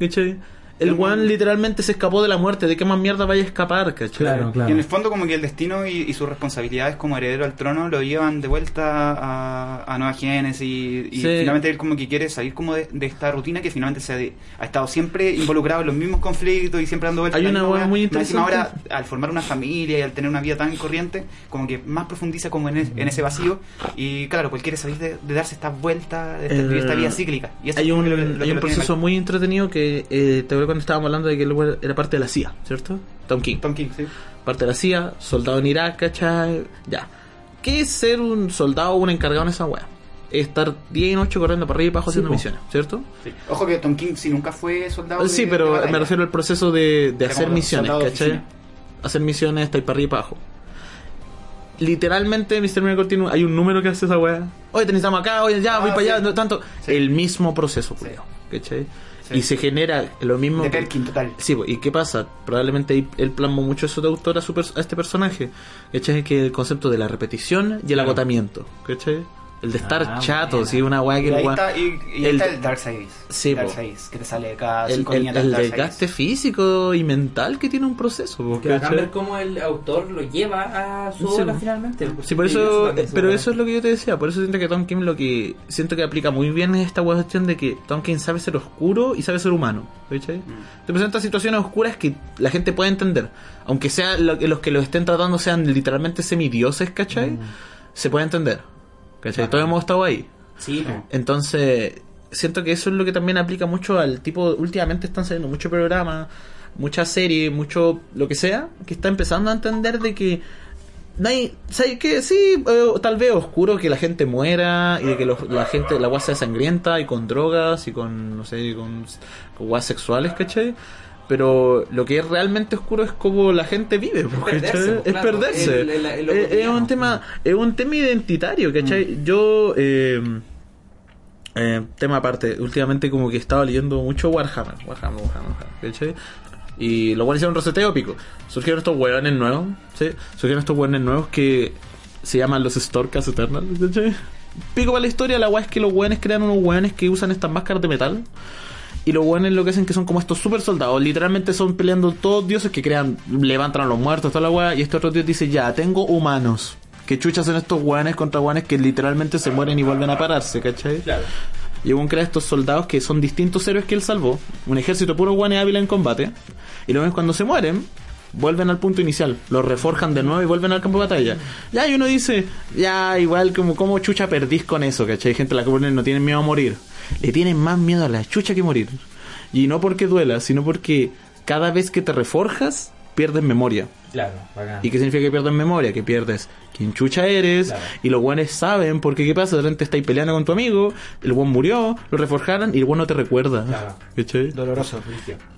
¿cachai? El one literalmente se escapó de la muerte. ¿De qué más mierda vaya a escapar, cachai? Claro, claro. Y en el fondo como que el destino y, y sus responsabilidades como heredero al trono lo llevan de vuelta a, a Nueva Génesis y, y Sí. finalmente él como que quiere salir como de, de esta rutina que finalmente se ha, de- ha estado siempre involucrado en los mismos conflictos y siempre dando vueltas Hay una hueá muy interesante. ahora al formar una familia y al tener una vida tan corriente como que más profundiza como en, es- en ese vacío y claro pues quiere salir de, de darse esta vuelta de esta, El- esta vida cíclica y eso hay un, lo hay un proceso muy entretenido que eh, te acuerdas cuando estábamos hablando de que güey era parte de la CIA, ¿cierto? Tom King. Tom King sí Parte de la CIA, soldado en Irak, ¿cachai? Ya. ¿Qué es ser un soldado o un encargado en esa? Es estar día y noche corriendo para arriba y para abajo Sí, haciendo po. misiones, ¿cierto? Sí. Ojo que Tom King si nunca fue soldado de- sí, de pero batalla. me refiero al proceso de, de hacer misiones, de ¿cachai? Hacer misiones, está ahí para arriba y para abajo. Literalmente, Mr. Miracle tiene hay un número que hace esa wea. Oye, te necesitamos acá, oye, ya, Ah, voy para sí. allá, no tanto. El mismo proceso, culiao, ¿cachai? Sí. Y se genera lo mismo. de Perkin total Sí, pues, ¿y qué pasa? Probablemente él plasmó mucho eso de autor a, su pers- a este personaje. ¿Cachai? Que el concepto de la repetición y el Claro. agotamiento. ¿Cachai? El de estar Ah, chato, sí, una weá que Y el ahí weá- está, y, y el- está el Dark Side. Sí, Dark. Side, que te sale cada el, cinco el, viñetas el desgaste físico y mental que tiene un proceso. po, Que ¿cachai? ver cómo el autor lo lleva a su Sí, obra po. finalmente. Sí, por eso, también eh, pero eso es lo que yo te decía, por eso siento que Tom King lo que siento que aplica muy bien es esta cuestión de que Tom King sabe ser oscuro y sabe ser humano, ¿cachai? Mm. Te presenta situaciones oscuras que la gente puede entender, aunque sea lo- que los que lo estén tratando sean literalmente semidioses, ¿cachai? Mm. Se puede entender, ¿cachai? Claro. Todos hemos estado ahí. Sí. Entonces, siento que eso es lo que también aplica mucho al tipo. Últimamente están saliendo muchos programas, muchas series, mucho lo que sea, que está empezando a entender de que. Hay, ¿sabes qué? Sí, eh, tal vez oscuro que la gente muera y de que los- la gente, la guasa sea sangrienta y con drogas y con, no sé, con, con guas sexuales, ¿cachai? Pero lo que es realmente oscuro es cómo la gente vive, perderse, ¿cachai? po, Es claro, perderse. el- el- el- lo es un tema, es un tema identitario, ¿cachai? Mm. Yo, eh, eh, tema aparte, últimamente como que estaba leyendo mucho Warhammer, Warhammer, Warhammer, Warhammer, ¿cachai? Y lo cual hicieron un reseteo pico. Surgieron estos hueones nuevos, ¿sí? Surgieron estos hueones nuevos que se llaman los Storkas Eternals, ¿cachai? Pico para la historia, la weá es que los hueones crean unos hueones que usan estas máscaras de metal. Y los hueones lo que hacen que son como estos super soldados. Literalmente son peleando todos dioses que crean, levantan a los muertos, toda la weá. Y este otro dios dice, ya, tengo humanos. Que chuchas son estos hueones contra hueones que literalmente se mueren y vuelven a pararse, ¿cachai? Claro. Y un crea estos soldados que son distintos héroes que él salvó. Un ejército puro guane hábil en combate. Y luego cuando se mueren, vuelven al punto inicial. Los reforjan de nuevo y vuelven al campo de batalla. Ya, y uno dice, ya, igual como, como chucha perdís con eso, ¿cachai? Hay gente la que no tienen miedo a morir. Le tienen más miedo a la chucha que morir. Y no porque duela, sino porque cada vez que te reforjas, pierdes memoria. Claro, bacán. ¿Y qué significa que pierdes memoria? Que pierdes quién chucha eres, Claro. y los guanes saben, porque qué pasa, de repente estáis peleando con tu amigo, el guan murió, lo reforjaron y el guan no te recuerda. Claro. ¿Cachai? Doloroso.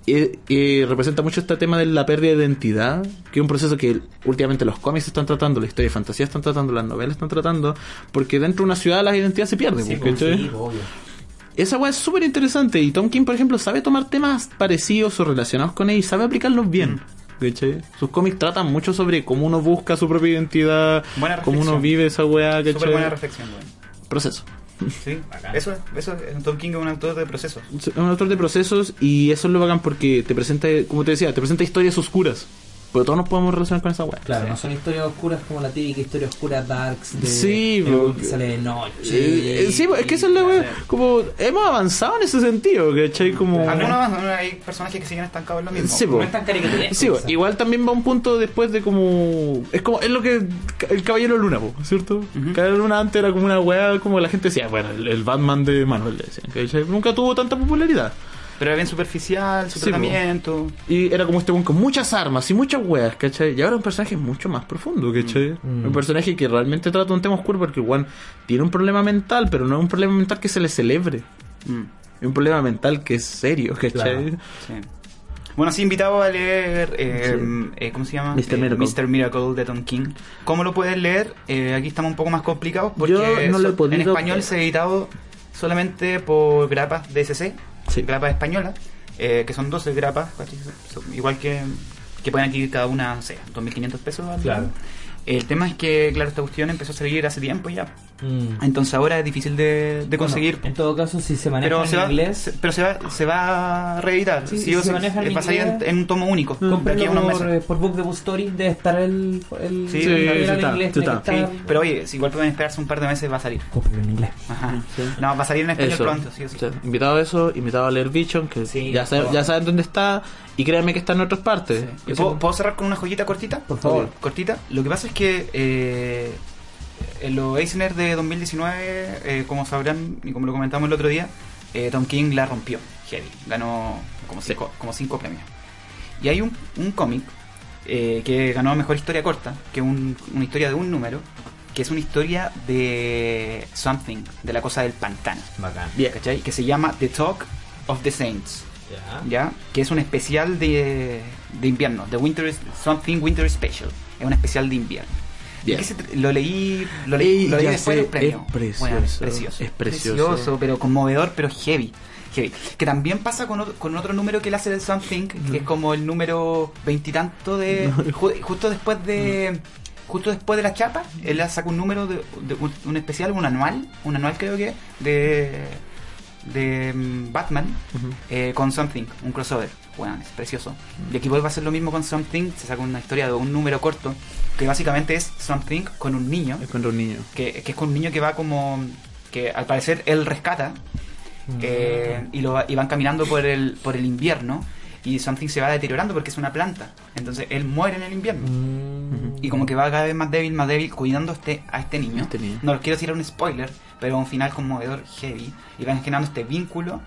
Y, y representa mucho este tema de la pérdida de identidad, que es un proceso que últimamente los cómics están tratando, la historia de fantasía están tratando, las novelas están tratando, porque dentro de una ciudad las identidades se pierden. Sí, sí. Esa weá es súper interesante y Tom King, por ejemplo, sabe tomar temas parecidos o relacionados con él y sabe aplicarlos bien. ¿Cachai? Sus cómics tratan mucho sobre cómo uno busca su propia identidad, cómo uno vive esa weá, Súper ¿cachai? buena reflexión, weón. Proceso. Sí, Bacán. eso es, eso es. Tom King es un autor de procesos. Es un autor de procesos y eso es lo bacán porque te presenta, como te decía, te presenta historias oscuras. Pero todos nos podemos relacionar con esa weá. Claro, no son historias oscuras como la típica historia oscura darks de Sí, weón que sale de noche. Eh, eh, sí, es que eso es la weá. Como hemos avanzado en ese sentido, ¿cachai? Como. Algunos hay personajes que siguen estancados en lo mismo. Sí, No po. es tan caricaturesco. Sí, quizá. igual también va un punto después de como. Es como. Es lo que. El Caballero Luna, po, ¿cierto? Ujú. Caballero Luna antes era como una weá, como la gente decía, bueno, el, el Batman de Manuel, decían, ¿cachai? Nunca tuvo tanta popularidad. Pero era bien superficial, su Sí, po. tratamiento. Y era como este weón con muchas armas y muchas weas, ¿cachai? Y ahora es un personaje mucho más profundo, ¿cachai? Mm. Un personaje que realmente trata un tema oscuro porque weón tiene un problema mental, pero no es un problema mental que se le celebre. Mm, Es un problema mental que es serio, ¿cachai? Claro. sí. Bueno, sí, invitado a leer, eh, eh, ¿cómo se llama? Mr. Eh, Miracle. Mr. Miracle de Tom King. ¿Cómo lo puedes leer? Eh, aquí estamos un poco más complicados porque Yo no lo he so- podido- en español se ha editado solamente por grapas DSC, Sí. grapas españolas, eh, que son 12 grapas, igual que, que pueden adquirir cada una, no sé, 2.500 pesos. al Claro. El tema es que, claro, esta cuestión empezó a salir hace tiempo ya. Mm. Entonces ahora es difícil de, de conseguir. Bueno, en todo caso, si se maneja pero en se va, inglés, se- pero se va, se va a reeditar. Sí, Sí, si o se maneja en va a salir en, inglés, en un tomo único. de aquí a unos por, meses. eh, por Book Debut Story, debe estar el, el Sí, sí, el está, inglés, está. Sí, pero oye, si igual pueden esperarse un par de meses, va a salir. En inglés. Ajá. Sí. No, va a salir en español Eso. pronto, sí o sí. Invitado a eso, invitado a leer Vision, que Sí, ya, saben, todo. ya saben dónde está, y créanme que está en otras partes. ¿Y ¿Puedo, puedo cerrar con una joyita cortita? Por favor. Cortita. Lo que pasa es que eh, en los Eisner de 2019, eh, como sabrán y como lo comentamos el otro día, eh, Tom King la rompió. Heavy. Ganó como cinco, como cinco premios. Y hay un, un cómic eh, que ganó Mejor Historia Corta, que es un- una historia de un número, que es una historia de Something, de la cosa del pantano. Bacán. Bien. ¿Cachai? Que se llama The Talk of the Saints. Ya. ¿ya? Que es un especial de, de invierno, Winter Something Winter Special. Es un especial de invierno. Bien. ¿De qué se tr- lo leí, lo leí, Ey, lo leí después sé, del premio. es precioso, Bueno, es precioso. es precioso. pero conmovedor, pero heavy. heavy. Que también pasa con otro, con otro número que él hace de Something, que es como el número veintitanto de. ju- justo después de. Justo después de la chapa, él saca un número de, de un, un especial, un anual, un anual creo que, de de mm, Batman eh, con Something, un crossover. Bueno, es precioso. Y aquí vuelve a hacer lo mismo con Something, se saca una historia de un número corto, que básicamente es Something con un niño, Es contra un niño. que, que es con un niño que va como, que al parecer él rescata, eh, y, lo, y van caminando por el, por el invierno, y Something se va deteriorando porque es una planta. Entonces él muere en el invierno. Mm. Y como que va cada vez más débil, más débil, cuidando este, a este niño. Este niño. No les quiero tirar un spoiler, pero un final conmovedor heavy. Y van generando este vínculo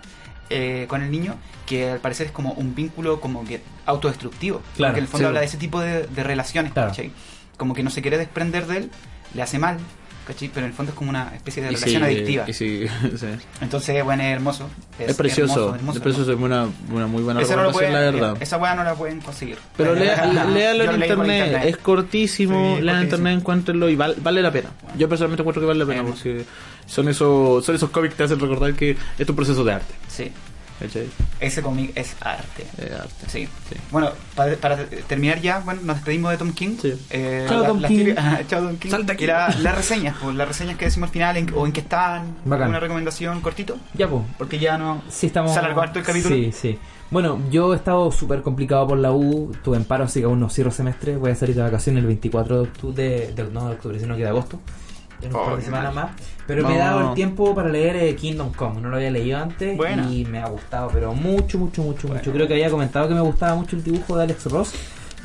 eh, con el niño, que al parecer es como un vínculo como que autodestructivo. Claro, porque en el fondo sí. habla de ese tipo de, de relaciones, Claro. ¿cachai? Como que no se quiere desprender de él, le hace mal, ¿cachai? Pero en el fondo es como una especie de Y relación sí, adictiva. y sí, sí. Entonces, bueno, es hermoso. Es, precioso. hermoso, hermoso, es precioso, es una, una muy buena no pueden- la verdad. esa weá no la pueden conseguir. Pero léalo lo en internet. es cortísimo, léalo en internet, encuéntrenlo y val- vale la pena. Yo personalmente encuentro que vale la pena porque son esos, son esos cómics que te hacen recordar que es un proceso de arte. Sí, ¿cachai? ese cómic es arte. Es arte. Sí. Sí. Bueno, para, para terminar ya, bueno, nos despedimos de Tom King. Sí. Eh, Chao, Tom King. chao, Tom King. Salta aquí. Y la- las reseñas, pues, las reseñas que decimos al final en- o en qué están. Bacán. Una recomendación cortito, Ya, pues. porque ya no. Sí, estamos... ¿Se alargó harto el capítulo? Sí, sí. Bueno, yo he estado súper complicado por la U, tuve en paro, así que aún no cierro semestre. Voy a salir de vacaciones el 24 de octubre, de, no de octubre, sino que de agosto. En un Oh, par de semanas más. Pero me he No. dado el tiempo para leer eh, Kingdom Come. No lo había leído antes y me ha gustado, pero mucho, mucho, mucho, Bueno. mucho. Creo que había comentado que me gustaba mucho el dibujo de Alex Ross.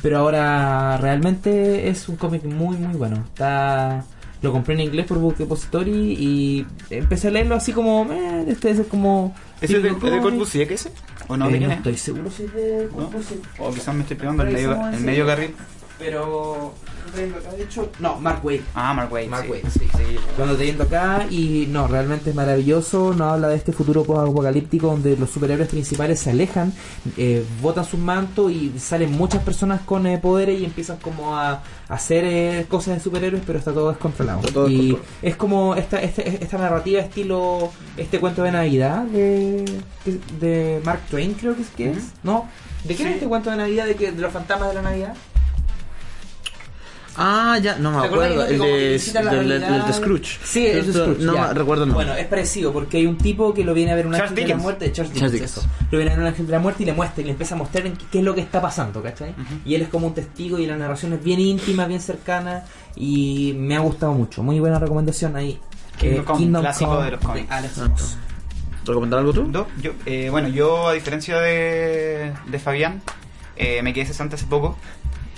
Pero ahora realmente es un cómic muy, muy bueno. Está. Lo compré en inglés por Book Depository y empecé a leerlo así como. Eh, este es como. ¿Ese es de, es de. Corpus Sigue ese? ¿O no? Eh, ¿De quién no es? estoy seguro si es de ¿No? Corpus Sigue. O quizás me estoy pegando el medio, el medio carril. Pero. De hecho, no, Mark Wade. Ah, Mark Wade. Mark sí. Sí. Sí. Lo ando teniendo acá y no, realmente es maravilloso. Nos habla de este futuro post-apocalíptico donde los superhéroes principales se alejan, eh, botan sus mantos y salen muchas personas con eh, poderes y empiezan como a, a hacer eh, cosas de superhéroes, pero está todo descontrolado. Está todo y descontrolado. es como esta, este- esta narrativa estilo este cuento de Navidad de, de Mark Twain, creo que es que es. ¿No? ¿De quién Sí. es este cuento de Navidad de, que, de los fantasmas de la Navidad? Ah, ya, no me ¿Te acuerdas acuerdo. El de, Scrooge. Sí, el de Scrooge. No recuerdo nombre. Bueno, es parecido porque hay un tipo que lo viene a ver un ángel de la Dickens. muerte, Charles Charles Dickens. Lo viene a ver un ángel de la muerte y le muestra y le empieza a mostrar en qué, qué es lo que está pasando, ¿cachai? Y él es como un testigo y la narración es bien íntima, bien cercana y me ha gustado mucho. Muy buena recomendación ahí. Kingdom Eh, clásico de los cómics. Alex. ¿Recomendar algo tú? Yo, eh, bueno, yo a diferencia de, de Fabián, eh, me quedé cesante hace poco.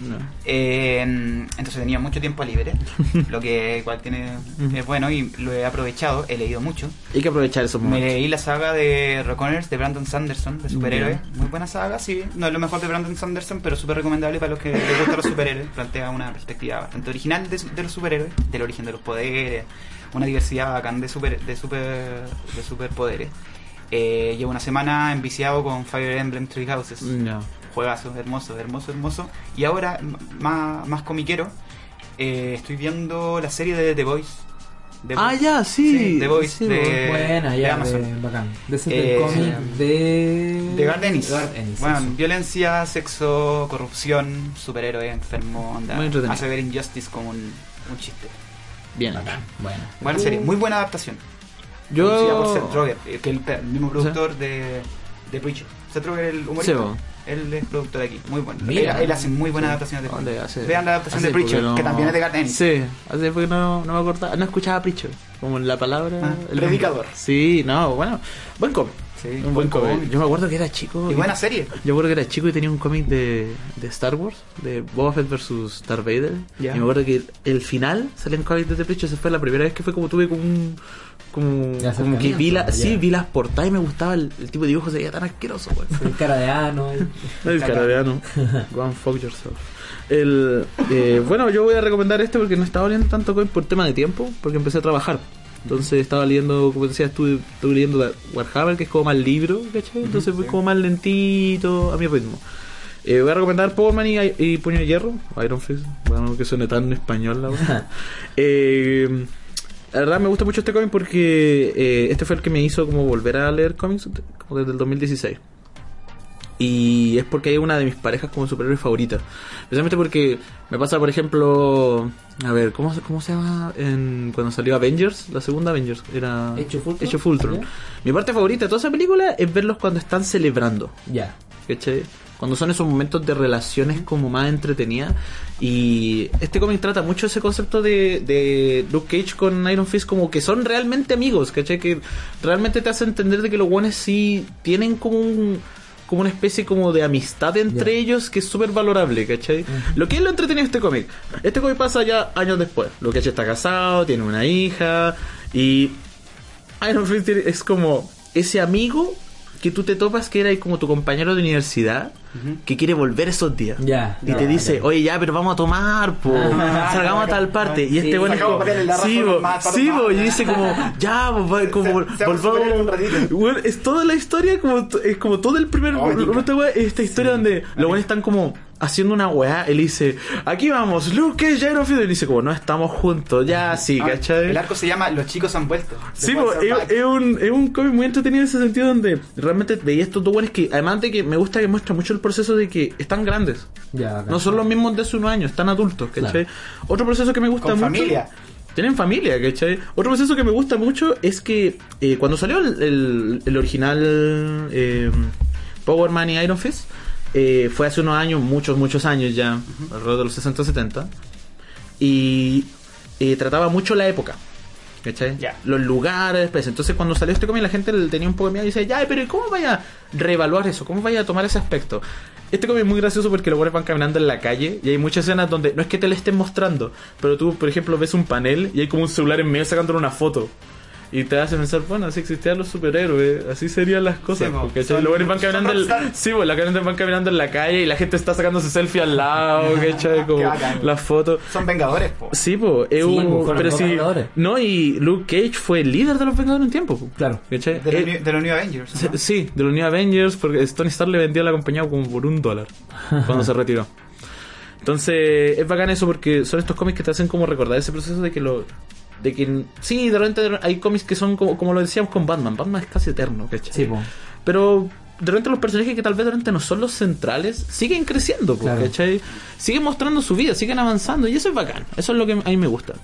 No. Eh, entonces tenía mucho tiempo libre, lo que igual tiene es bueno y lo he aprovechado, he leído mucho. Hay que aprovechar esos Me momentos. leí la saga de Reckoners de Brandon Sanderson, de superhéroes. Muy buena saga, sí. No es lo mejor de Brandon Sanderson, pero súper recomendable para los que les gustan los superhéroes. Plantea una perspectiva bastante original de, de los superhéroes, del origen de los poderes, una diversidad bacán de, super, de, super, de superpoderes. Eh, llevo una semana enviciado con Fire Emblem Three Houses. No. Juegazo, hermoso, hermoso, hermoso. Y ahora, más, más comiquero, eh, estoy viendo la serie de The Voice. The Ah, Voice. ya, sí. The Voice sí, de, Buena, de ya, Amazon. de- bacán. De ese Eh, cómic de... De Bueno, eso. violencia, sexo, corrupción, superhéroe enfermo, anda, Muy entretenido. hace ver Injustice como un, un chiste. Bien. Bacán, bueno. Buena serie, muy buena adaptación. Yo. Por Seth Rogen, eh, que es el, el mismo productor de, de Preacher. Seth Rogen, el humorista. Sí. Él es productor aquí, muy bueno. Mira. él, él hace muy buenas adaptaciones de ¿Dónde cómics. hace? Vean la adaptación de Preacher, no- que también es de Gardenis. Sí, hace porque no, no me acordaba, no escuchaba Preacher. Como en la palabra. Ah, el predicador. Sí, no, bueno. Buen cómic. Sí, un buen cómic. Yo me acuerdo que era chico. Y buena serie. Yo recuerdo que era chico y tenía un cómic de, de Star Wars, de Boba Fett versus Darth Vader. Y me acuerdo que el final salió en cómic de The Preacher. Esa fue la primera vez que fue como tuve como un. Como, De como que vi, la, sí, vi las portadas y me gustaba el, el tipo de dibujo, se veía tan asqueroso, güey. El cara de ano. y- El carabiano. Go and fuck yourself. El, eh, bueno, yo voy a recomendar este porque no estaba leyendo tanto cómic por tema de tiempo, porque empecé a trabajar. Entonces estaba leyendo, como decía, estuve, estuve leyendo Warhammer, que es como más libro, ¿cachai? Entonces fue sí. como más lentito a mi ritmo. Eh, voy a recomendar Power Man y, y Puño de Hierro, Iron Fist, bueno, que suene tan español la verdad. eh, la verdad me gusta mucho este cómic porque eh, este fue el que me hizo como volver a leer cómics como desde el 2016. Y es porque hay una de mis parejas como superhéroe favorita. Especialmente porque me pasa, por ejemplo, a ver, ¿cómo, se- cómo se llama en, cuando salió Avengers? La segunda Avengers era Age of Ultron. Age of Ultron. ¿Ya? Mi parte favorita de toda esa película es verlos cuando están celebrando. Ya. ¿cachai? Cuando son esos momentos de relaciones como más entretenidas. Y este cómic trata mucho ese concepto de, de Luke Cage con Iron Fist como que son realmente amigos, ¿cachai? Que realmente te hace entender de que los guanes sí tienen como un como una especie como de amistad entre Ya. ellos que es súper valorable, ¿cachai? Lo que es lo entretenido de este cómic. Este cómic pasa ya años después. Luke Cage está casado, tiene una hija y Iron Fist es como ese amigo que tú te topas que era como tu compañero de universidad que quiere volver esos días. Ya. Y te dice, oye, ya, pero vamos a tomar, po. Ah, Salgamos a tal parte. Y este Sí. bueno es como, sí, más, sí, po. Y dice como, ya, va, como, Se- volvamos. Bueno, es toda la historia, como, es como todo el primer, tica. esta historia donde los buenos están como haciendo una weá. Él dice, aquí vamos, Luke, Cage, Iron Fist. Y dice como, no estamos juntos, ya, sí, Ah, ¿cachai? El arco se llama Los chicos han vuelto. Sí, es, es un, es un cómic muy entretenido en ese sentido donde realmente veía estos dos buenos que, además de que me gusta que muestra mucho el proceso de que están grandes. Ya. No son los mismos de hace unos años, están adultos, ¿cachai? Otro proceso que me gusta Con mucho. familia. Tienen familia, ¿cachai? Otro proceso que me gusta mucho es que eh, cuando salió el, el- el original eh, Power Man y Iron Fist, eh, fue hace unos años, muchos, muchos años ya, alrededor de los 60-70, y eh, trataba mucho la época. ¿Cachai? Ya. Los lugares, pues. Entonces, cuando salió este cómic, la gente le tenía un poco de miedo y dice, ya, pero ¿y ¿cómo vaya a reevaluar eso? ¿Cómo vaya a tomar ese aspecto? Este cómic es muy gracioso porque los güeyes van caminando en la calle y hay muchas escenas donde no es que te le estén mostrando, pero tú, por ejemplo, ves un panel y hay como un celular en medio sacándole una foto. Y te hace pensar, bueno, así existían los superhéroes, así serían las cosas. Sí, po. porque Son- los van caminando en. Sí, pues la gente van caminando en la calle y la gente está sacándose selfie al lado, ¿cachai? Como Qué bacán. las fotos. Son vengadores, po. Sí, pues, es Sí, un- po, fueron pero sí, Vengadores. no, y Luke Cage fue el líder de los Vengadores un tiempo, po. Claro. ¿cachai? De, los Eh, New- de los New Avengers. Sí, de los New Avengers, porque Tony Stark le vendió a la compañía como por un dólar cuando se retiró. Entonces, es bacán eso porque son estos cómics que te hacen como recordar ese proceso de que lo. De que. Sí, de repente hay cómics que son como, como lo decíamos con Batman. Batman es casi eterno, ¿cachai? Sí, po. Pero de repente los personajes que tal vez de repente no son los centrales siguen creciendo, po, Claro. ¿cachai? Siguen mostrando su vida, siguen avanzando y eso es bacán. Eso es lo que a mí me gusta.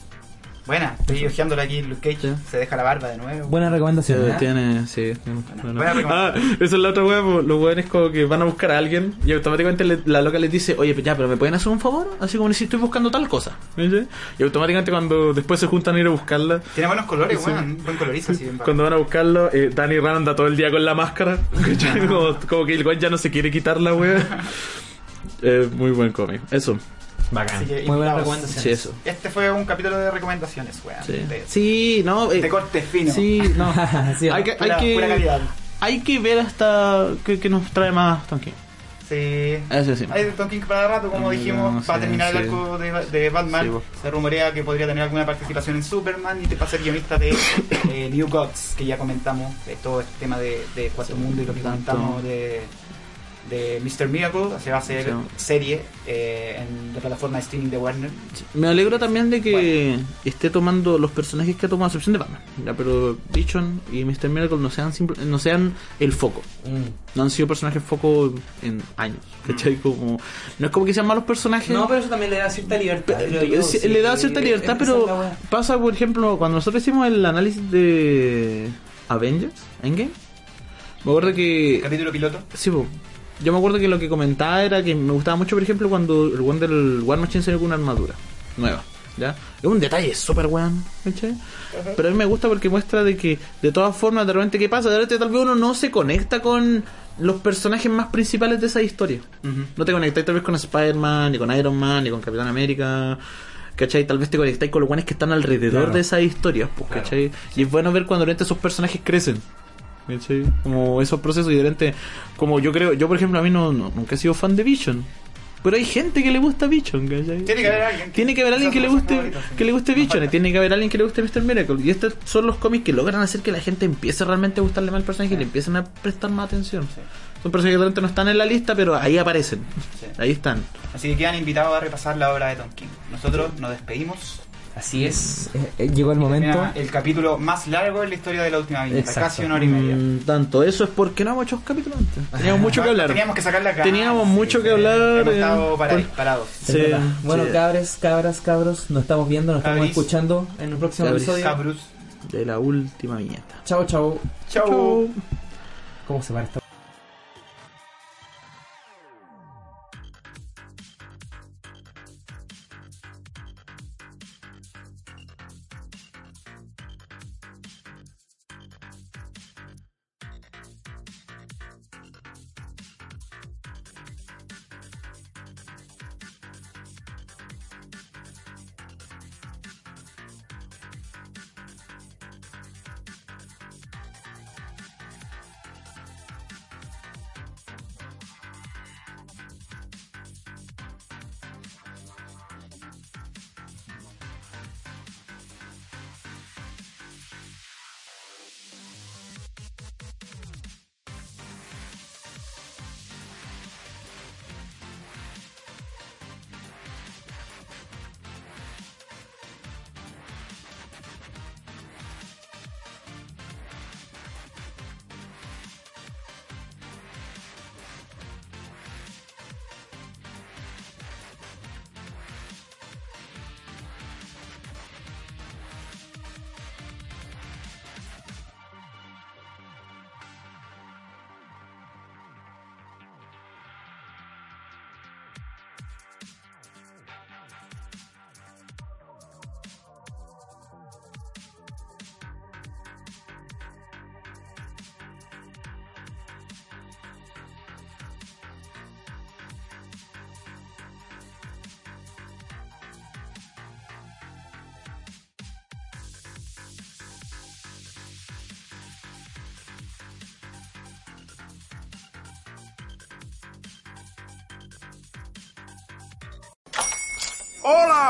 Buena, estoy ojeándole aquí Luke Cage. Sí. Se deja la barba de nuevo. Buena recomendación. ¿eh? Tiene, sí. tiene- bueno. buena Ah, esa es la otra wea, los weones como que van a buscar a alguien y automáticamente le- la loca les dice, oye, ya, pero ¿me pueden hacer un favor? Así como si estoy buscando tal cosa. Y automáticamente cuando después se juntan a ir a buscarla, Tiene buenos colores, Sí. weón. Buen colorizo, así. bien cuando van a buscarlo, eh, Danny Rand anda todo el día con la máscara. como, como que el weón ya no se quiere quitar la wea. Eh, muy buen cómic. Eso. Bacán. Así que Muy buena invitados. recomendación. Sí, eso. Este fue un capítulo de recomendaciones, weón. Sí, sí no. eh, de corte fino. Sí, no. Sí, hay, que, hay, Pura, que, pura calidad. hay que ver hasta que, que nos trae más Tom King. Sí. Eso sí. Hay de Tom King para rato, como Mm, dijimos, sí, para terminar el arco de, de Batman. Se rumorea que podría tener alguna participación en Superman y te pasa el guionista de eh, New Gods, que ya comentamos, de todo este tema de, de Cuarto Mundo y lo que tanto. comentamos de, de Mr. Miracle. Se va a hacer Sí. serie eh, en la plataforma de streaming de Warner. Me alegro también de que esté tomando los personajes que ha tomado a excepción de Batman. Ya, pero Vision y Mr. Miracle no sean simple- no sean el foco. Mm. No han sido personajes foco en años. ¿Cachai? Como, no es como que sean malos personajes. No, pero eso también le da cierta libertad. yo, Sí, le da cierta libertad, es la pero pasa, por ejemplo, cuando nosotros hicimos el análisis de Avengers, Endgame, me acuerdo que Capítulo piloto. Sí, po. Yo me acuerdo que lo que comentaba era que me gustaba mucho, por ejemplo, cuando el one del War Machine salió con una armadura nueva. ¿Ya? Es un detalle súper weón, ¿cachai? Pero a mí me gusta porque muestra de que, de todas formas, de repente, ¿qué pasa? De repente, tal vez uno no se conecta con los personajes más principales de esa historia. No te conectáis tal vez con Spider-Man, ni con Iron Man, ni con Capitán América. ¿Cachai? Tal vez te conectáis con los guanes que están alrededor Claro. de esas historias, pues, Claro. ¿cachai? Y es bueno ver cuando de repente esos personajes crecen. Como esos procesos repente, como yo creo, yo por ejemplo a mí no, no- nunca he sido fan de Vision. Pero hay gente que le gusta Vision, ¿cachai? Tiene que haber alguien. Tiene que haber alguien que le guste, que le guste falta. tiene que haber alguien que le guste Mr. Miracle. Y estos son los cómics que logran hacer que la gente empiece realmente a gustarle más al personaje y le empiecen a prestar más atención. Son personajes que de repente no están en la lista, pero ahí aparecen. Ahí están. Así que quedan invitados a repasar la obra de Tom King. Nosotros nos despedimos. Así es. eh, eh, llegó el momento. El capítulo más largo en la historia de la última viñeta. Casi una hora y media. Mm, tanto eso es porque no hemos hecho capítulos antes. Teníamos mucho que hablar. Teníamos que sacarla acá. Teníamos mucho que hablar, Hemos eh, estado para- por- parados. Sí. Bueno, sí. cabres, cabras, cabros, nos estamos viendo, nos estamos escuchando en el próximo Cabris. episodio. Cabrus. De la última viñeta. Chao, chao. Chau. ¿Cómo se va esta?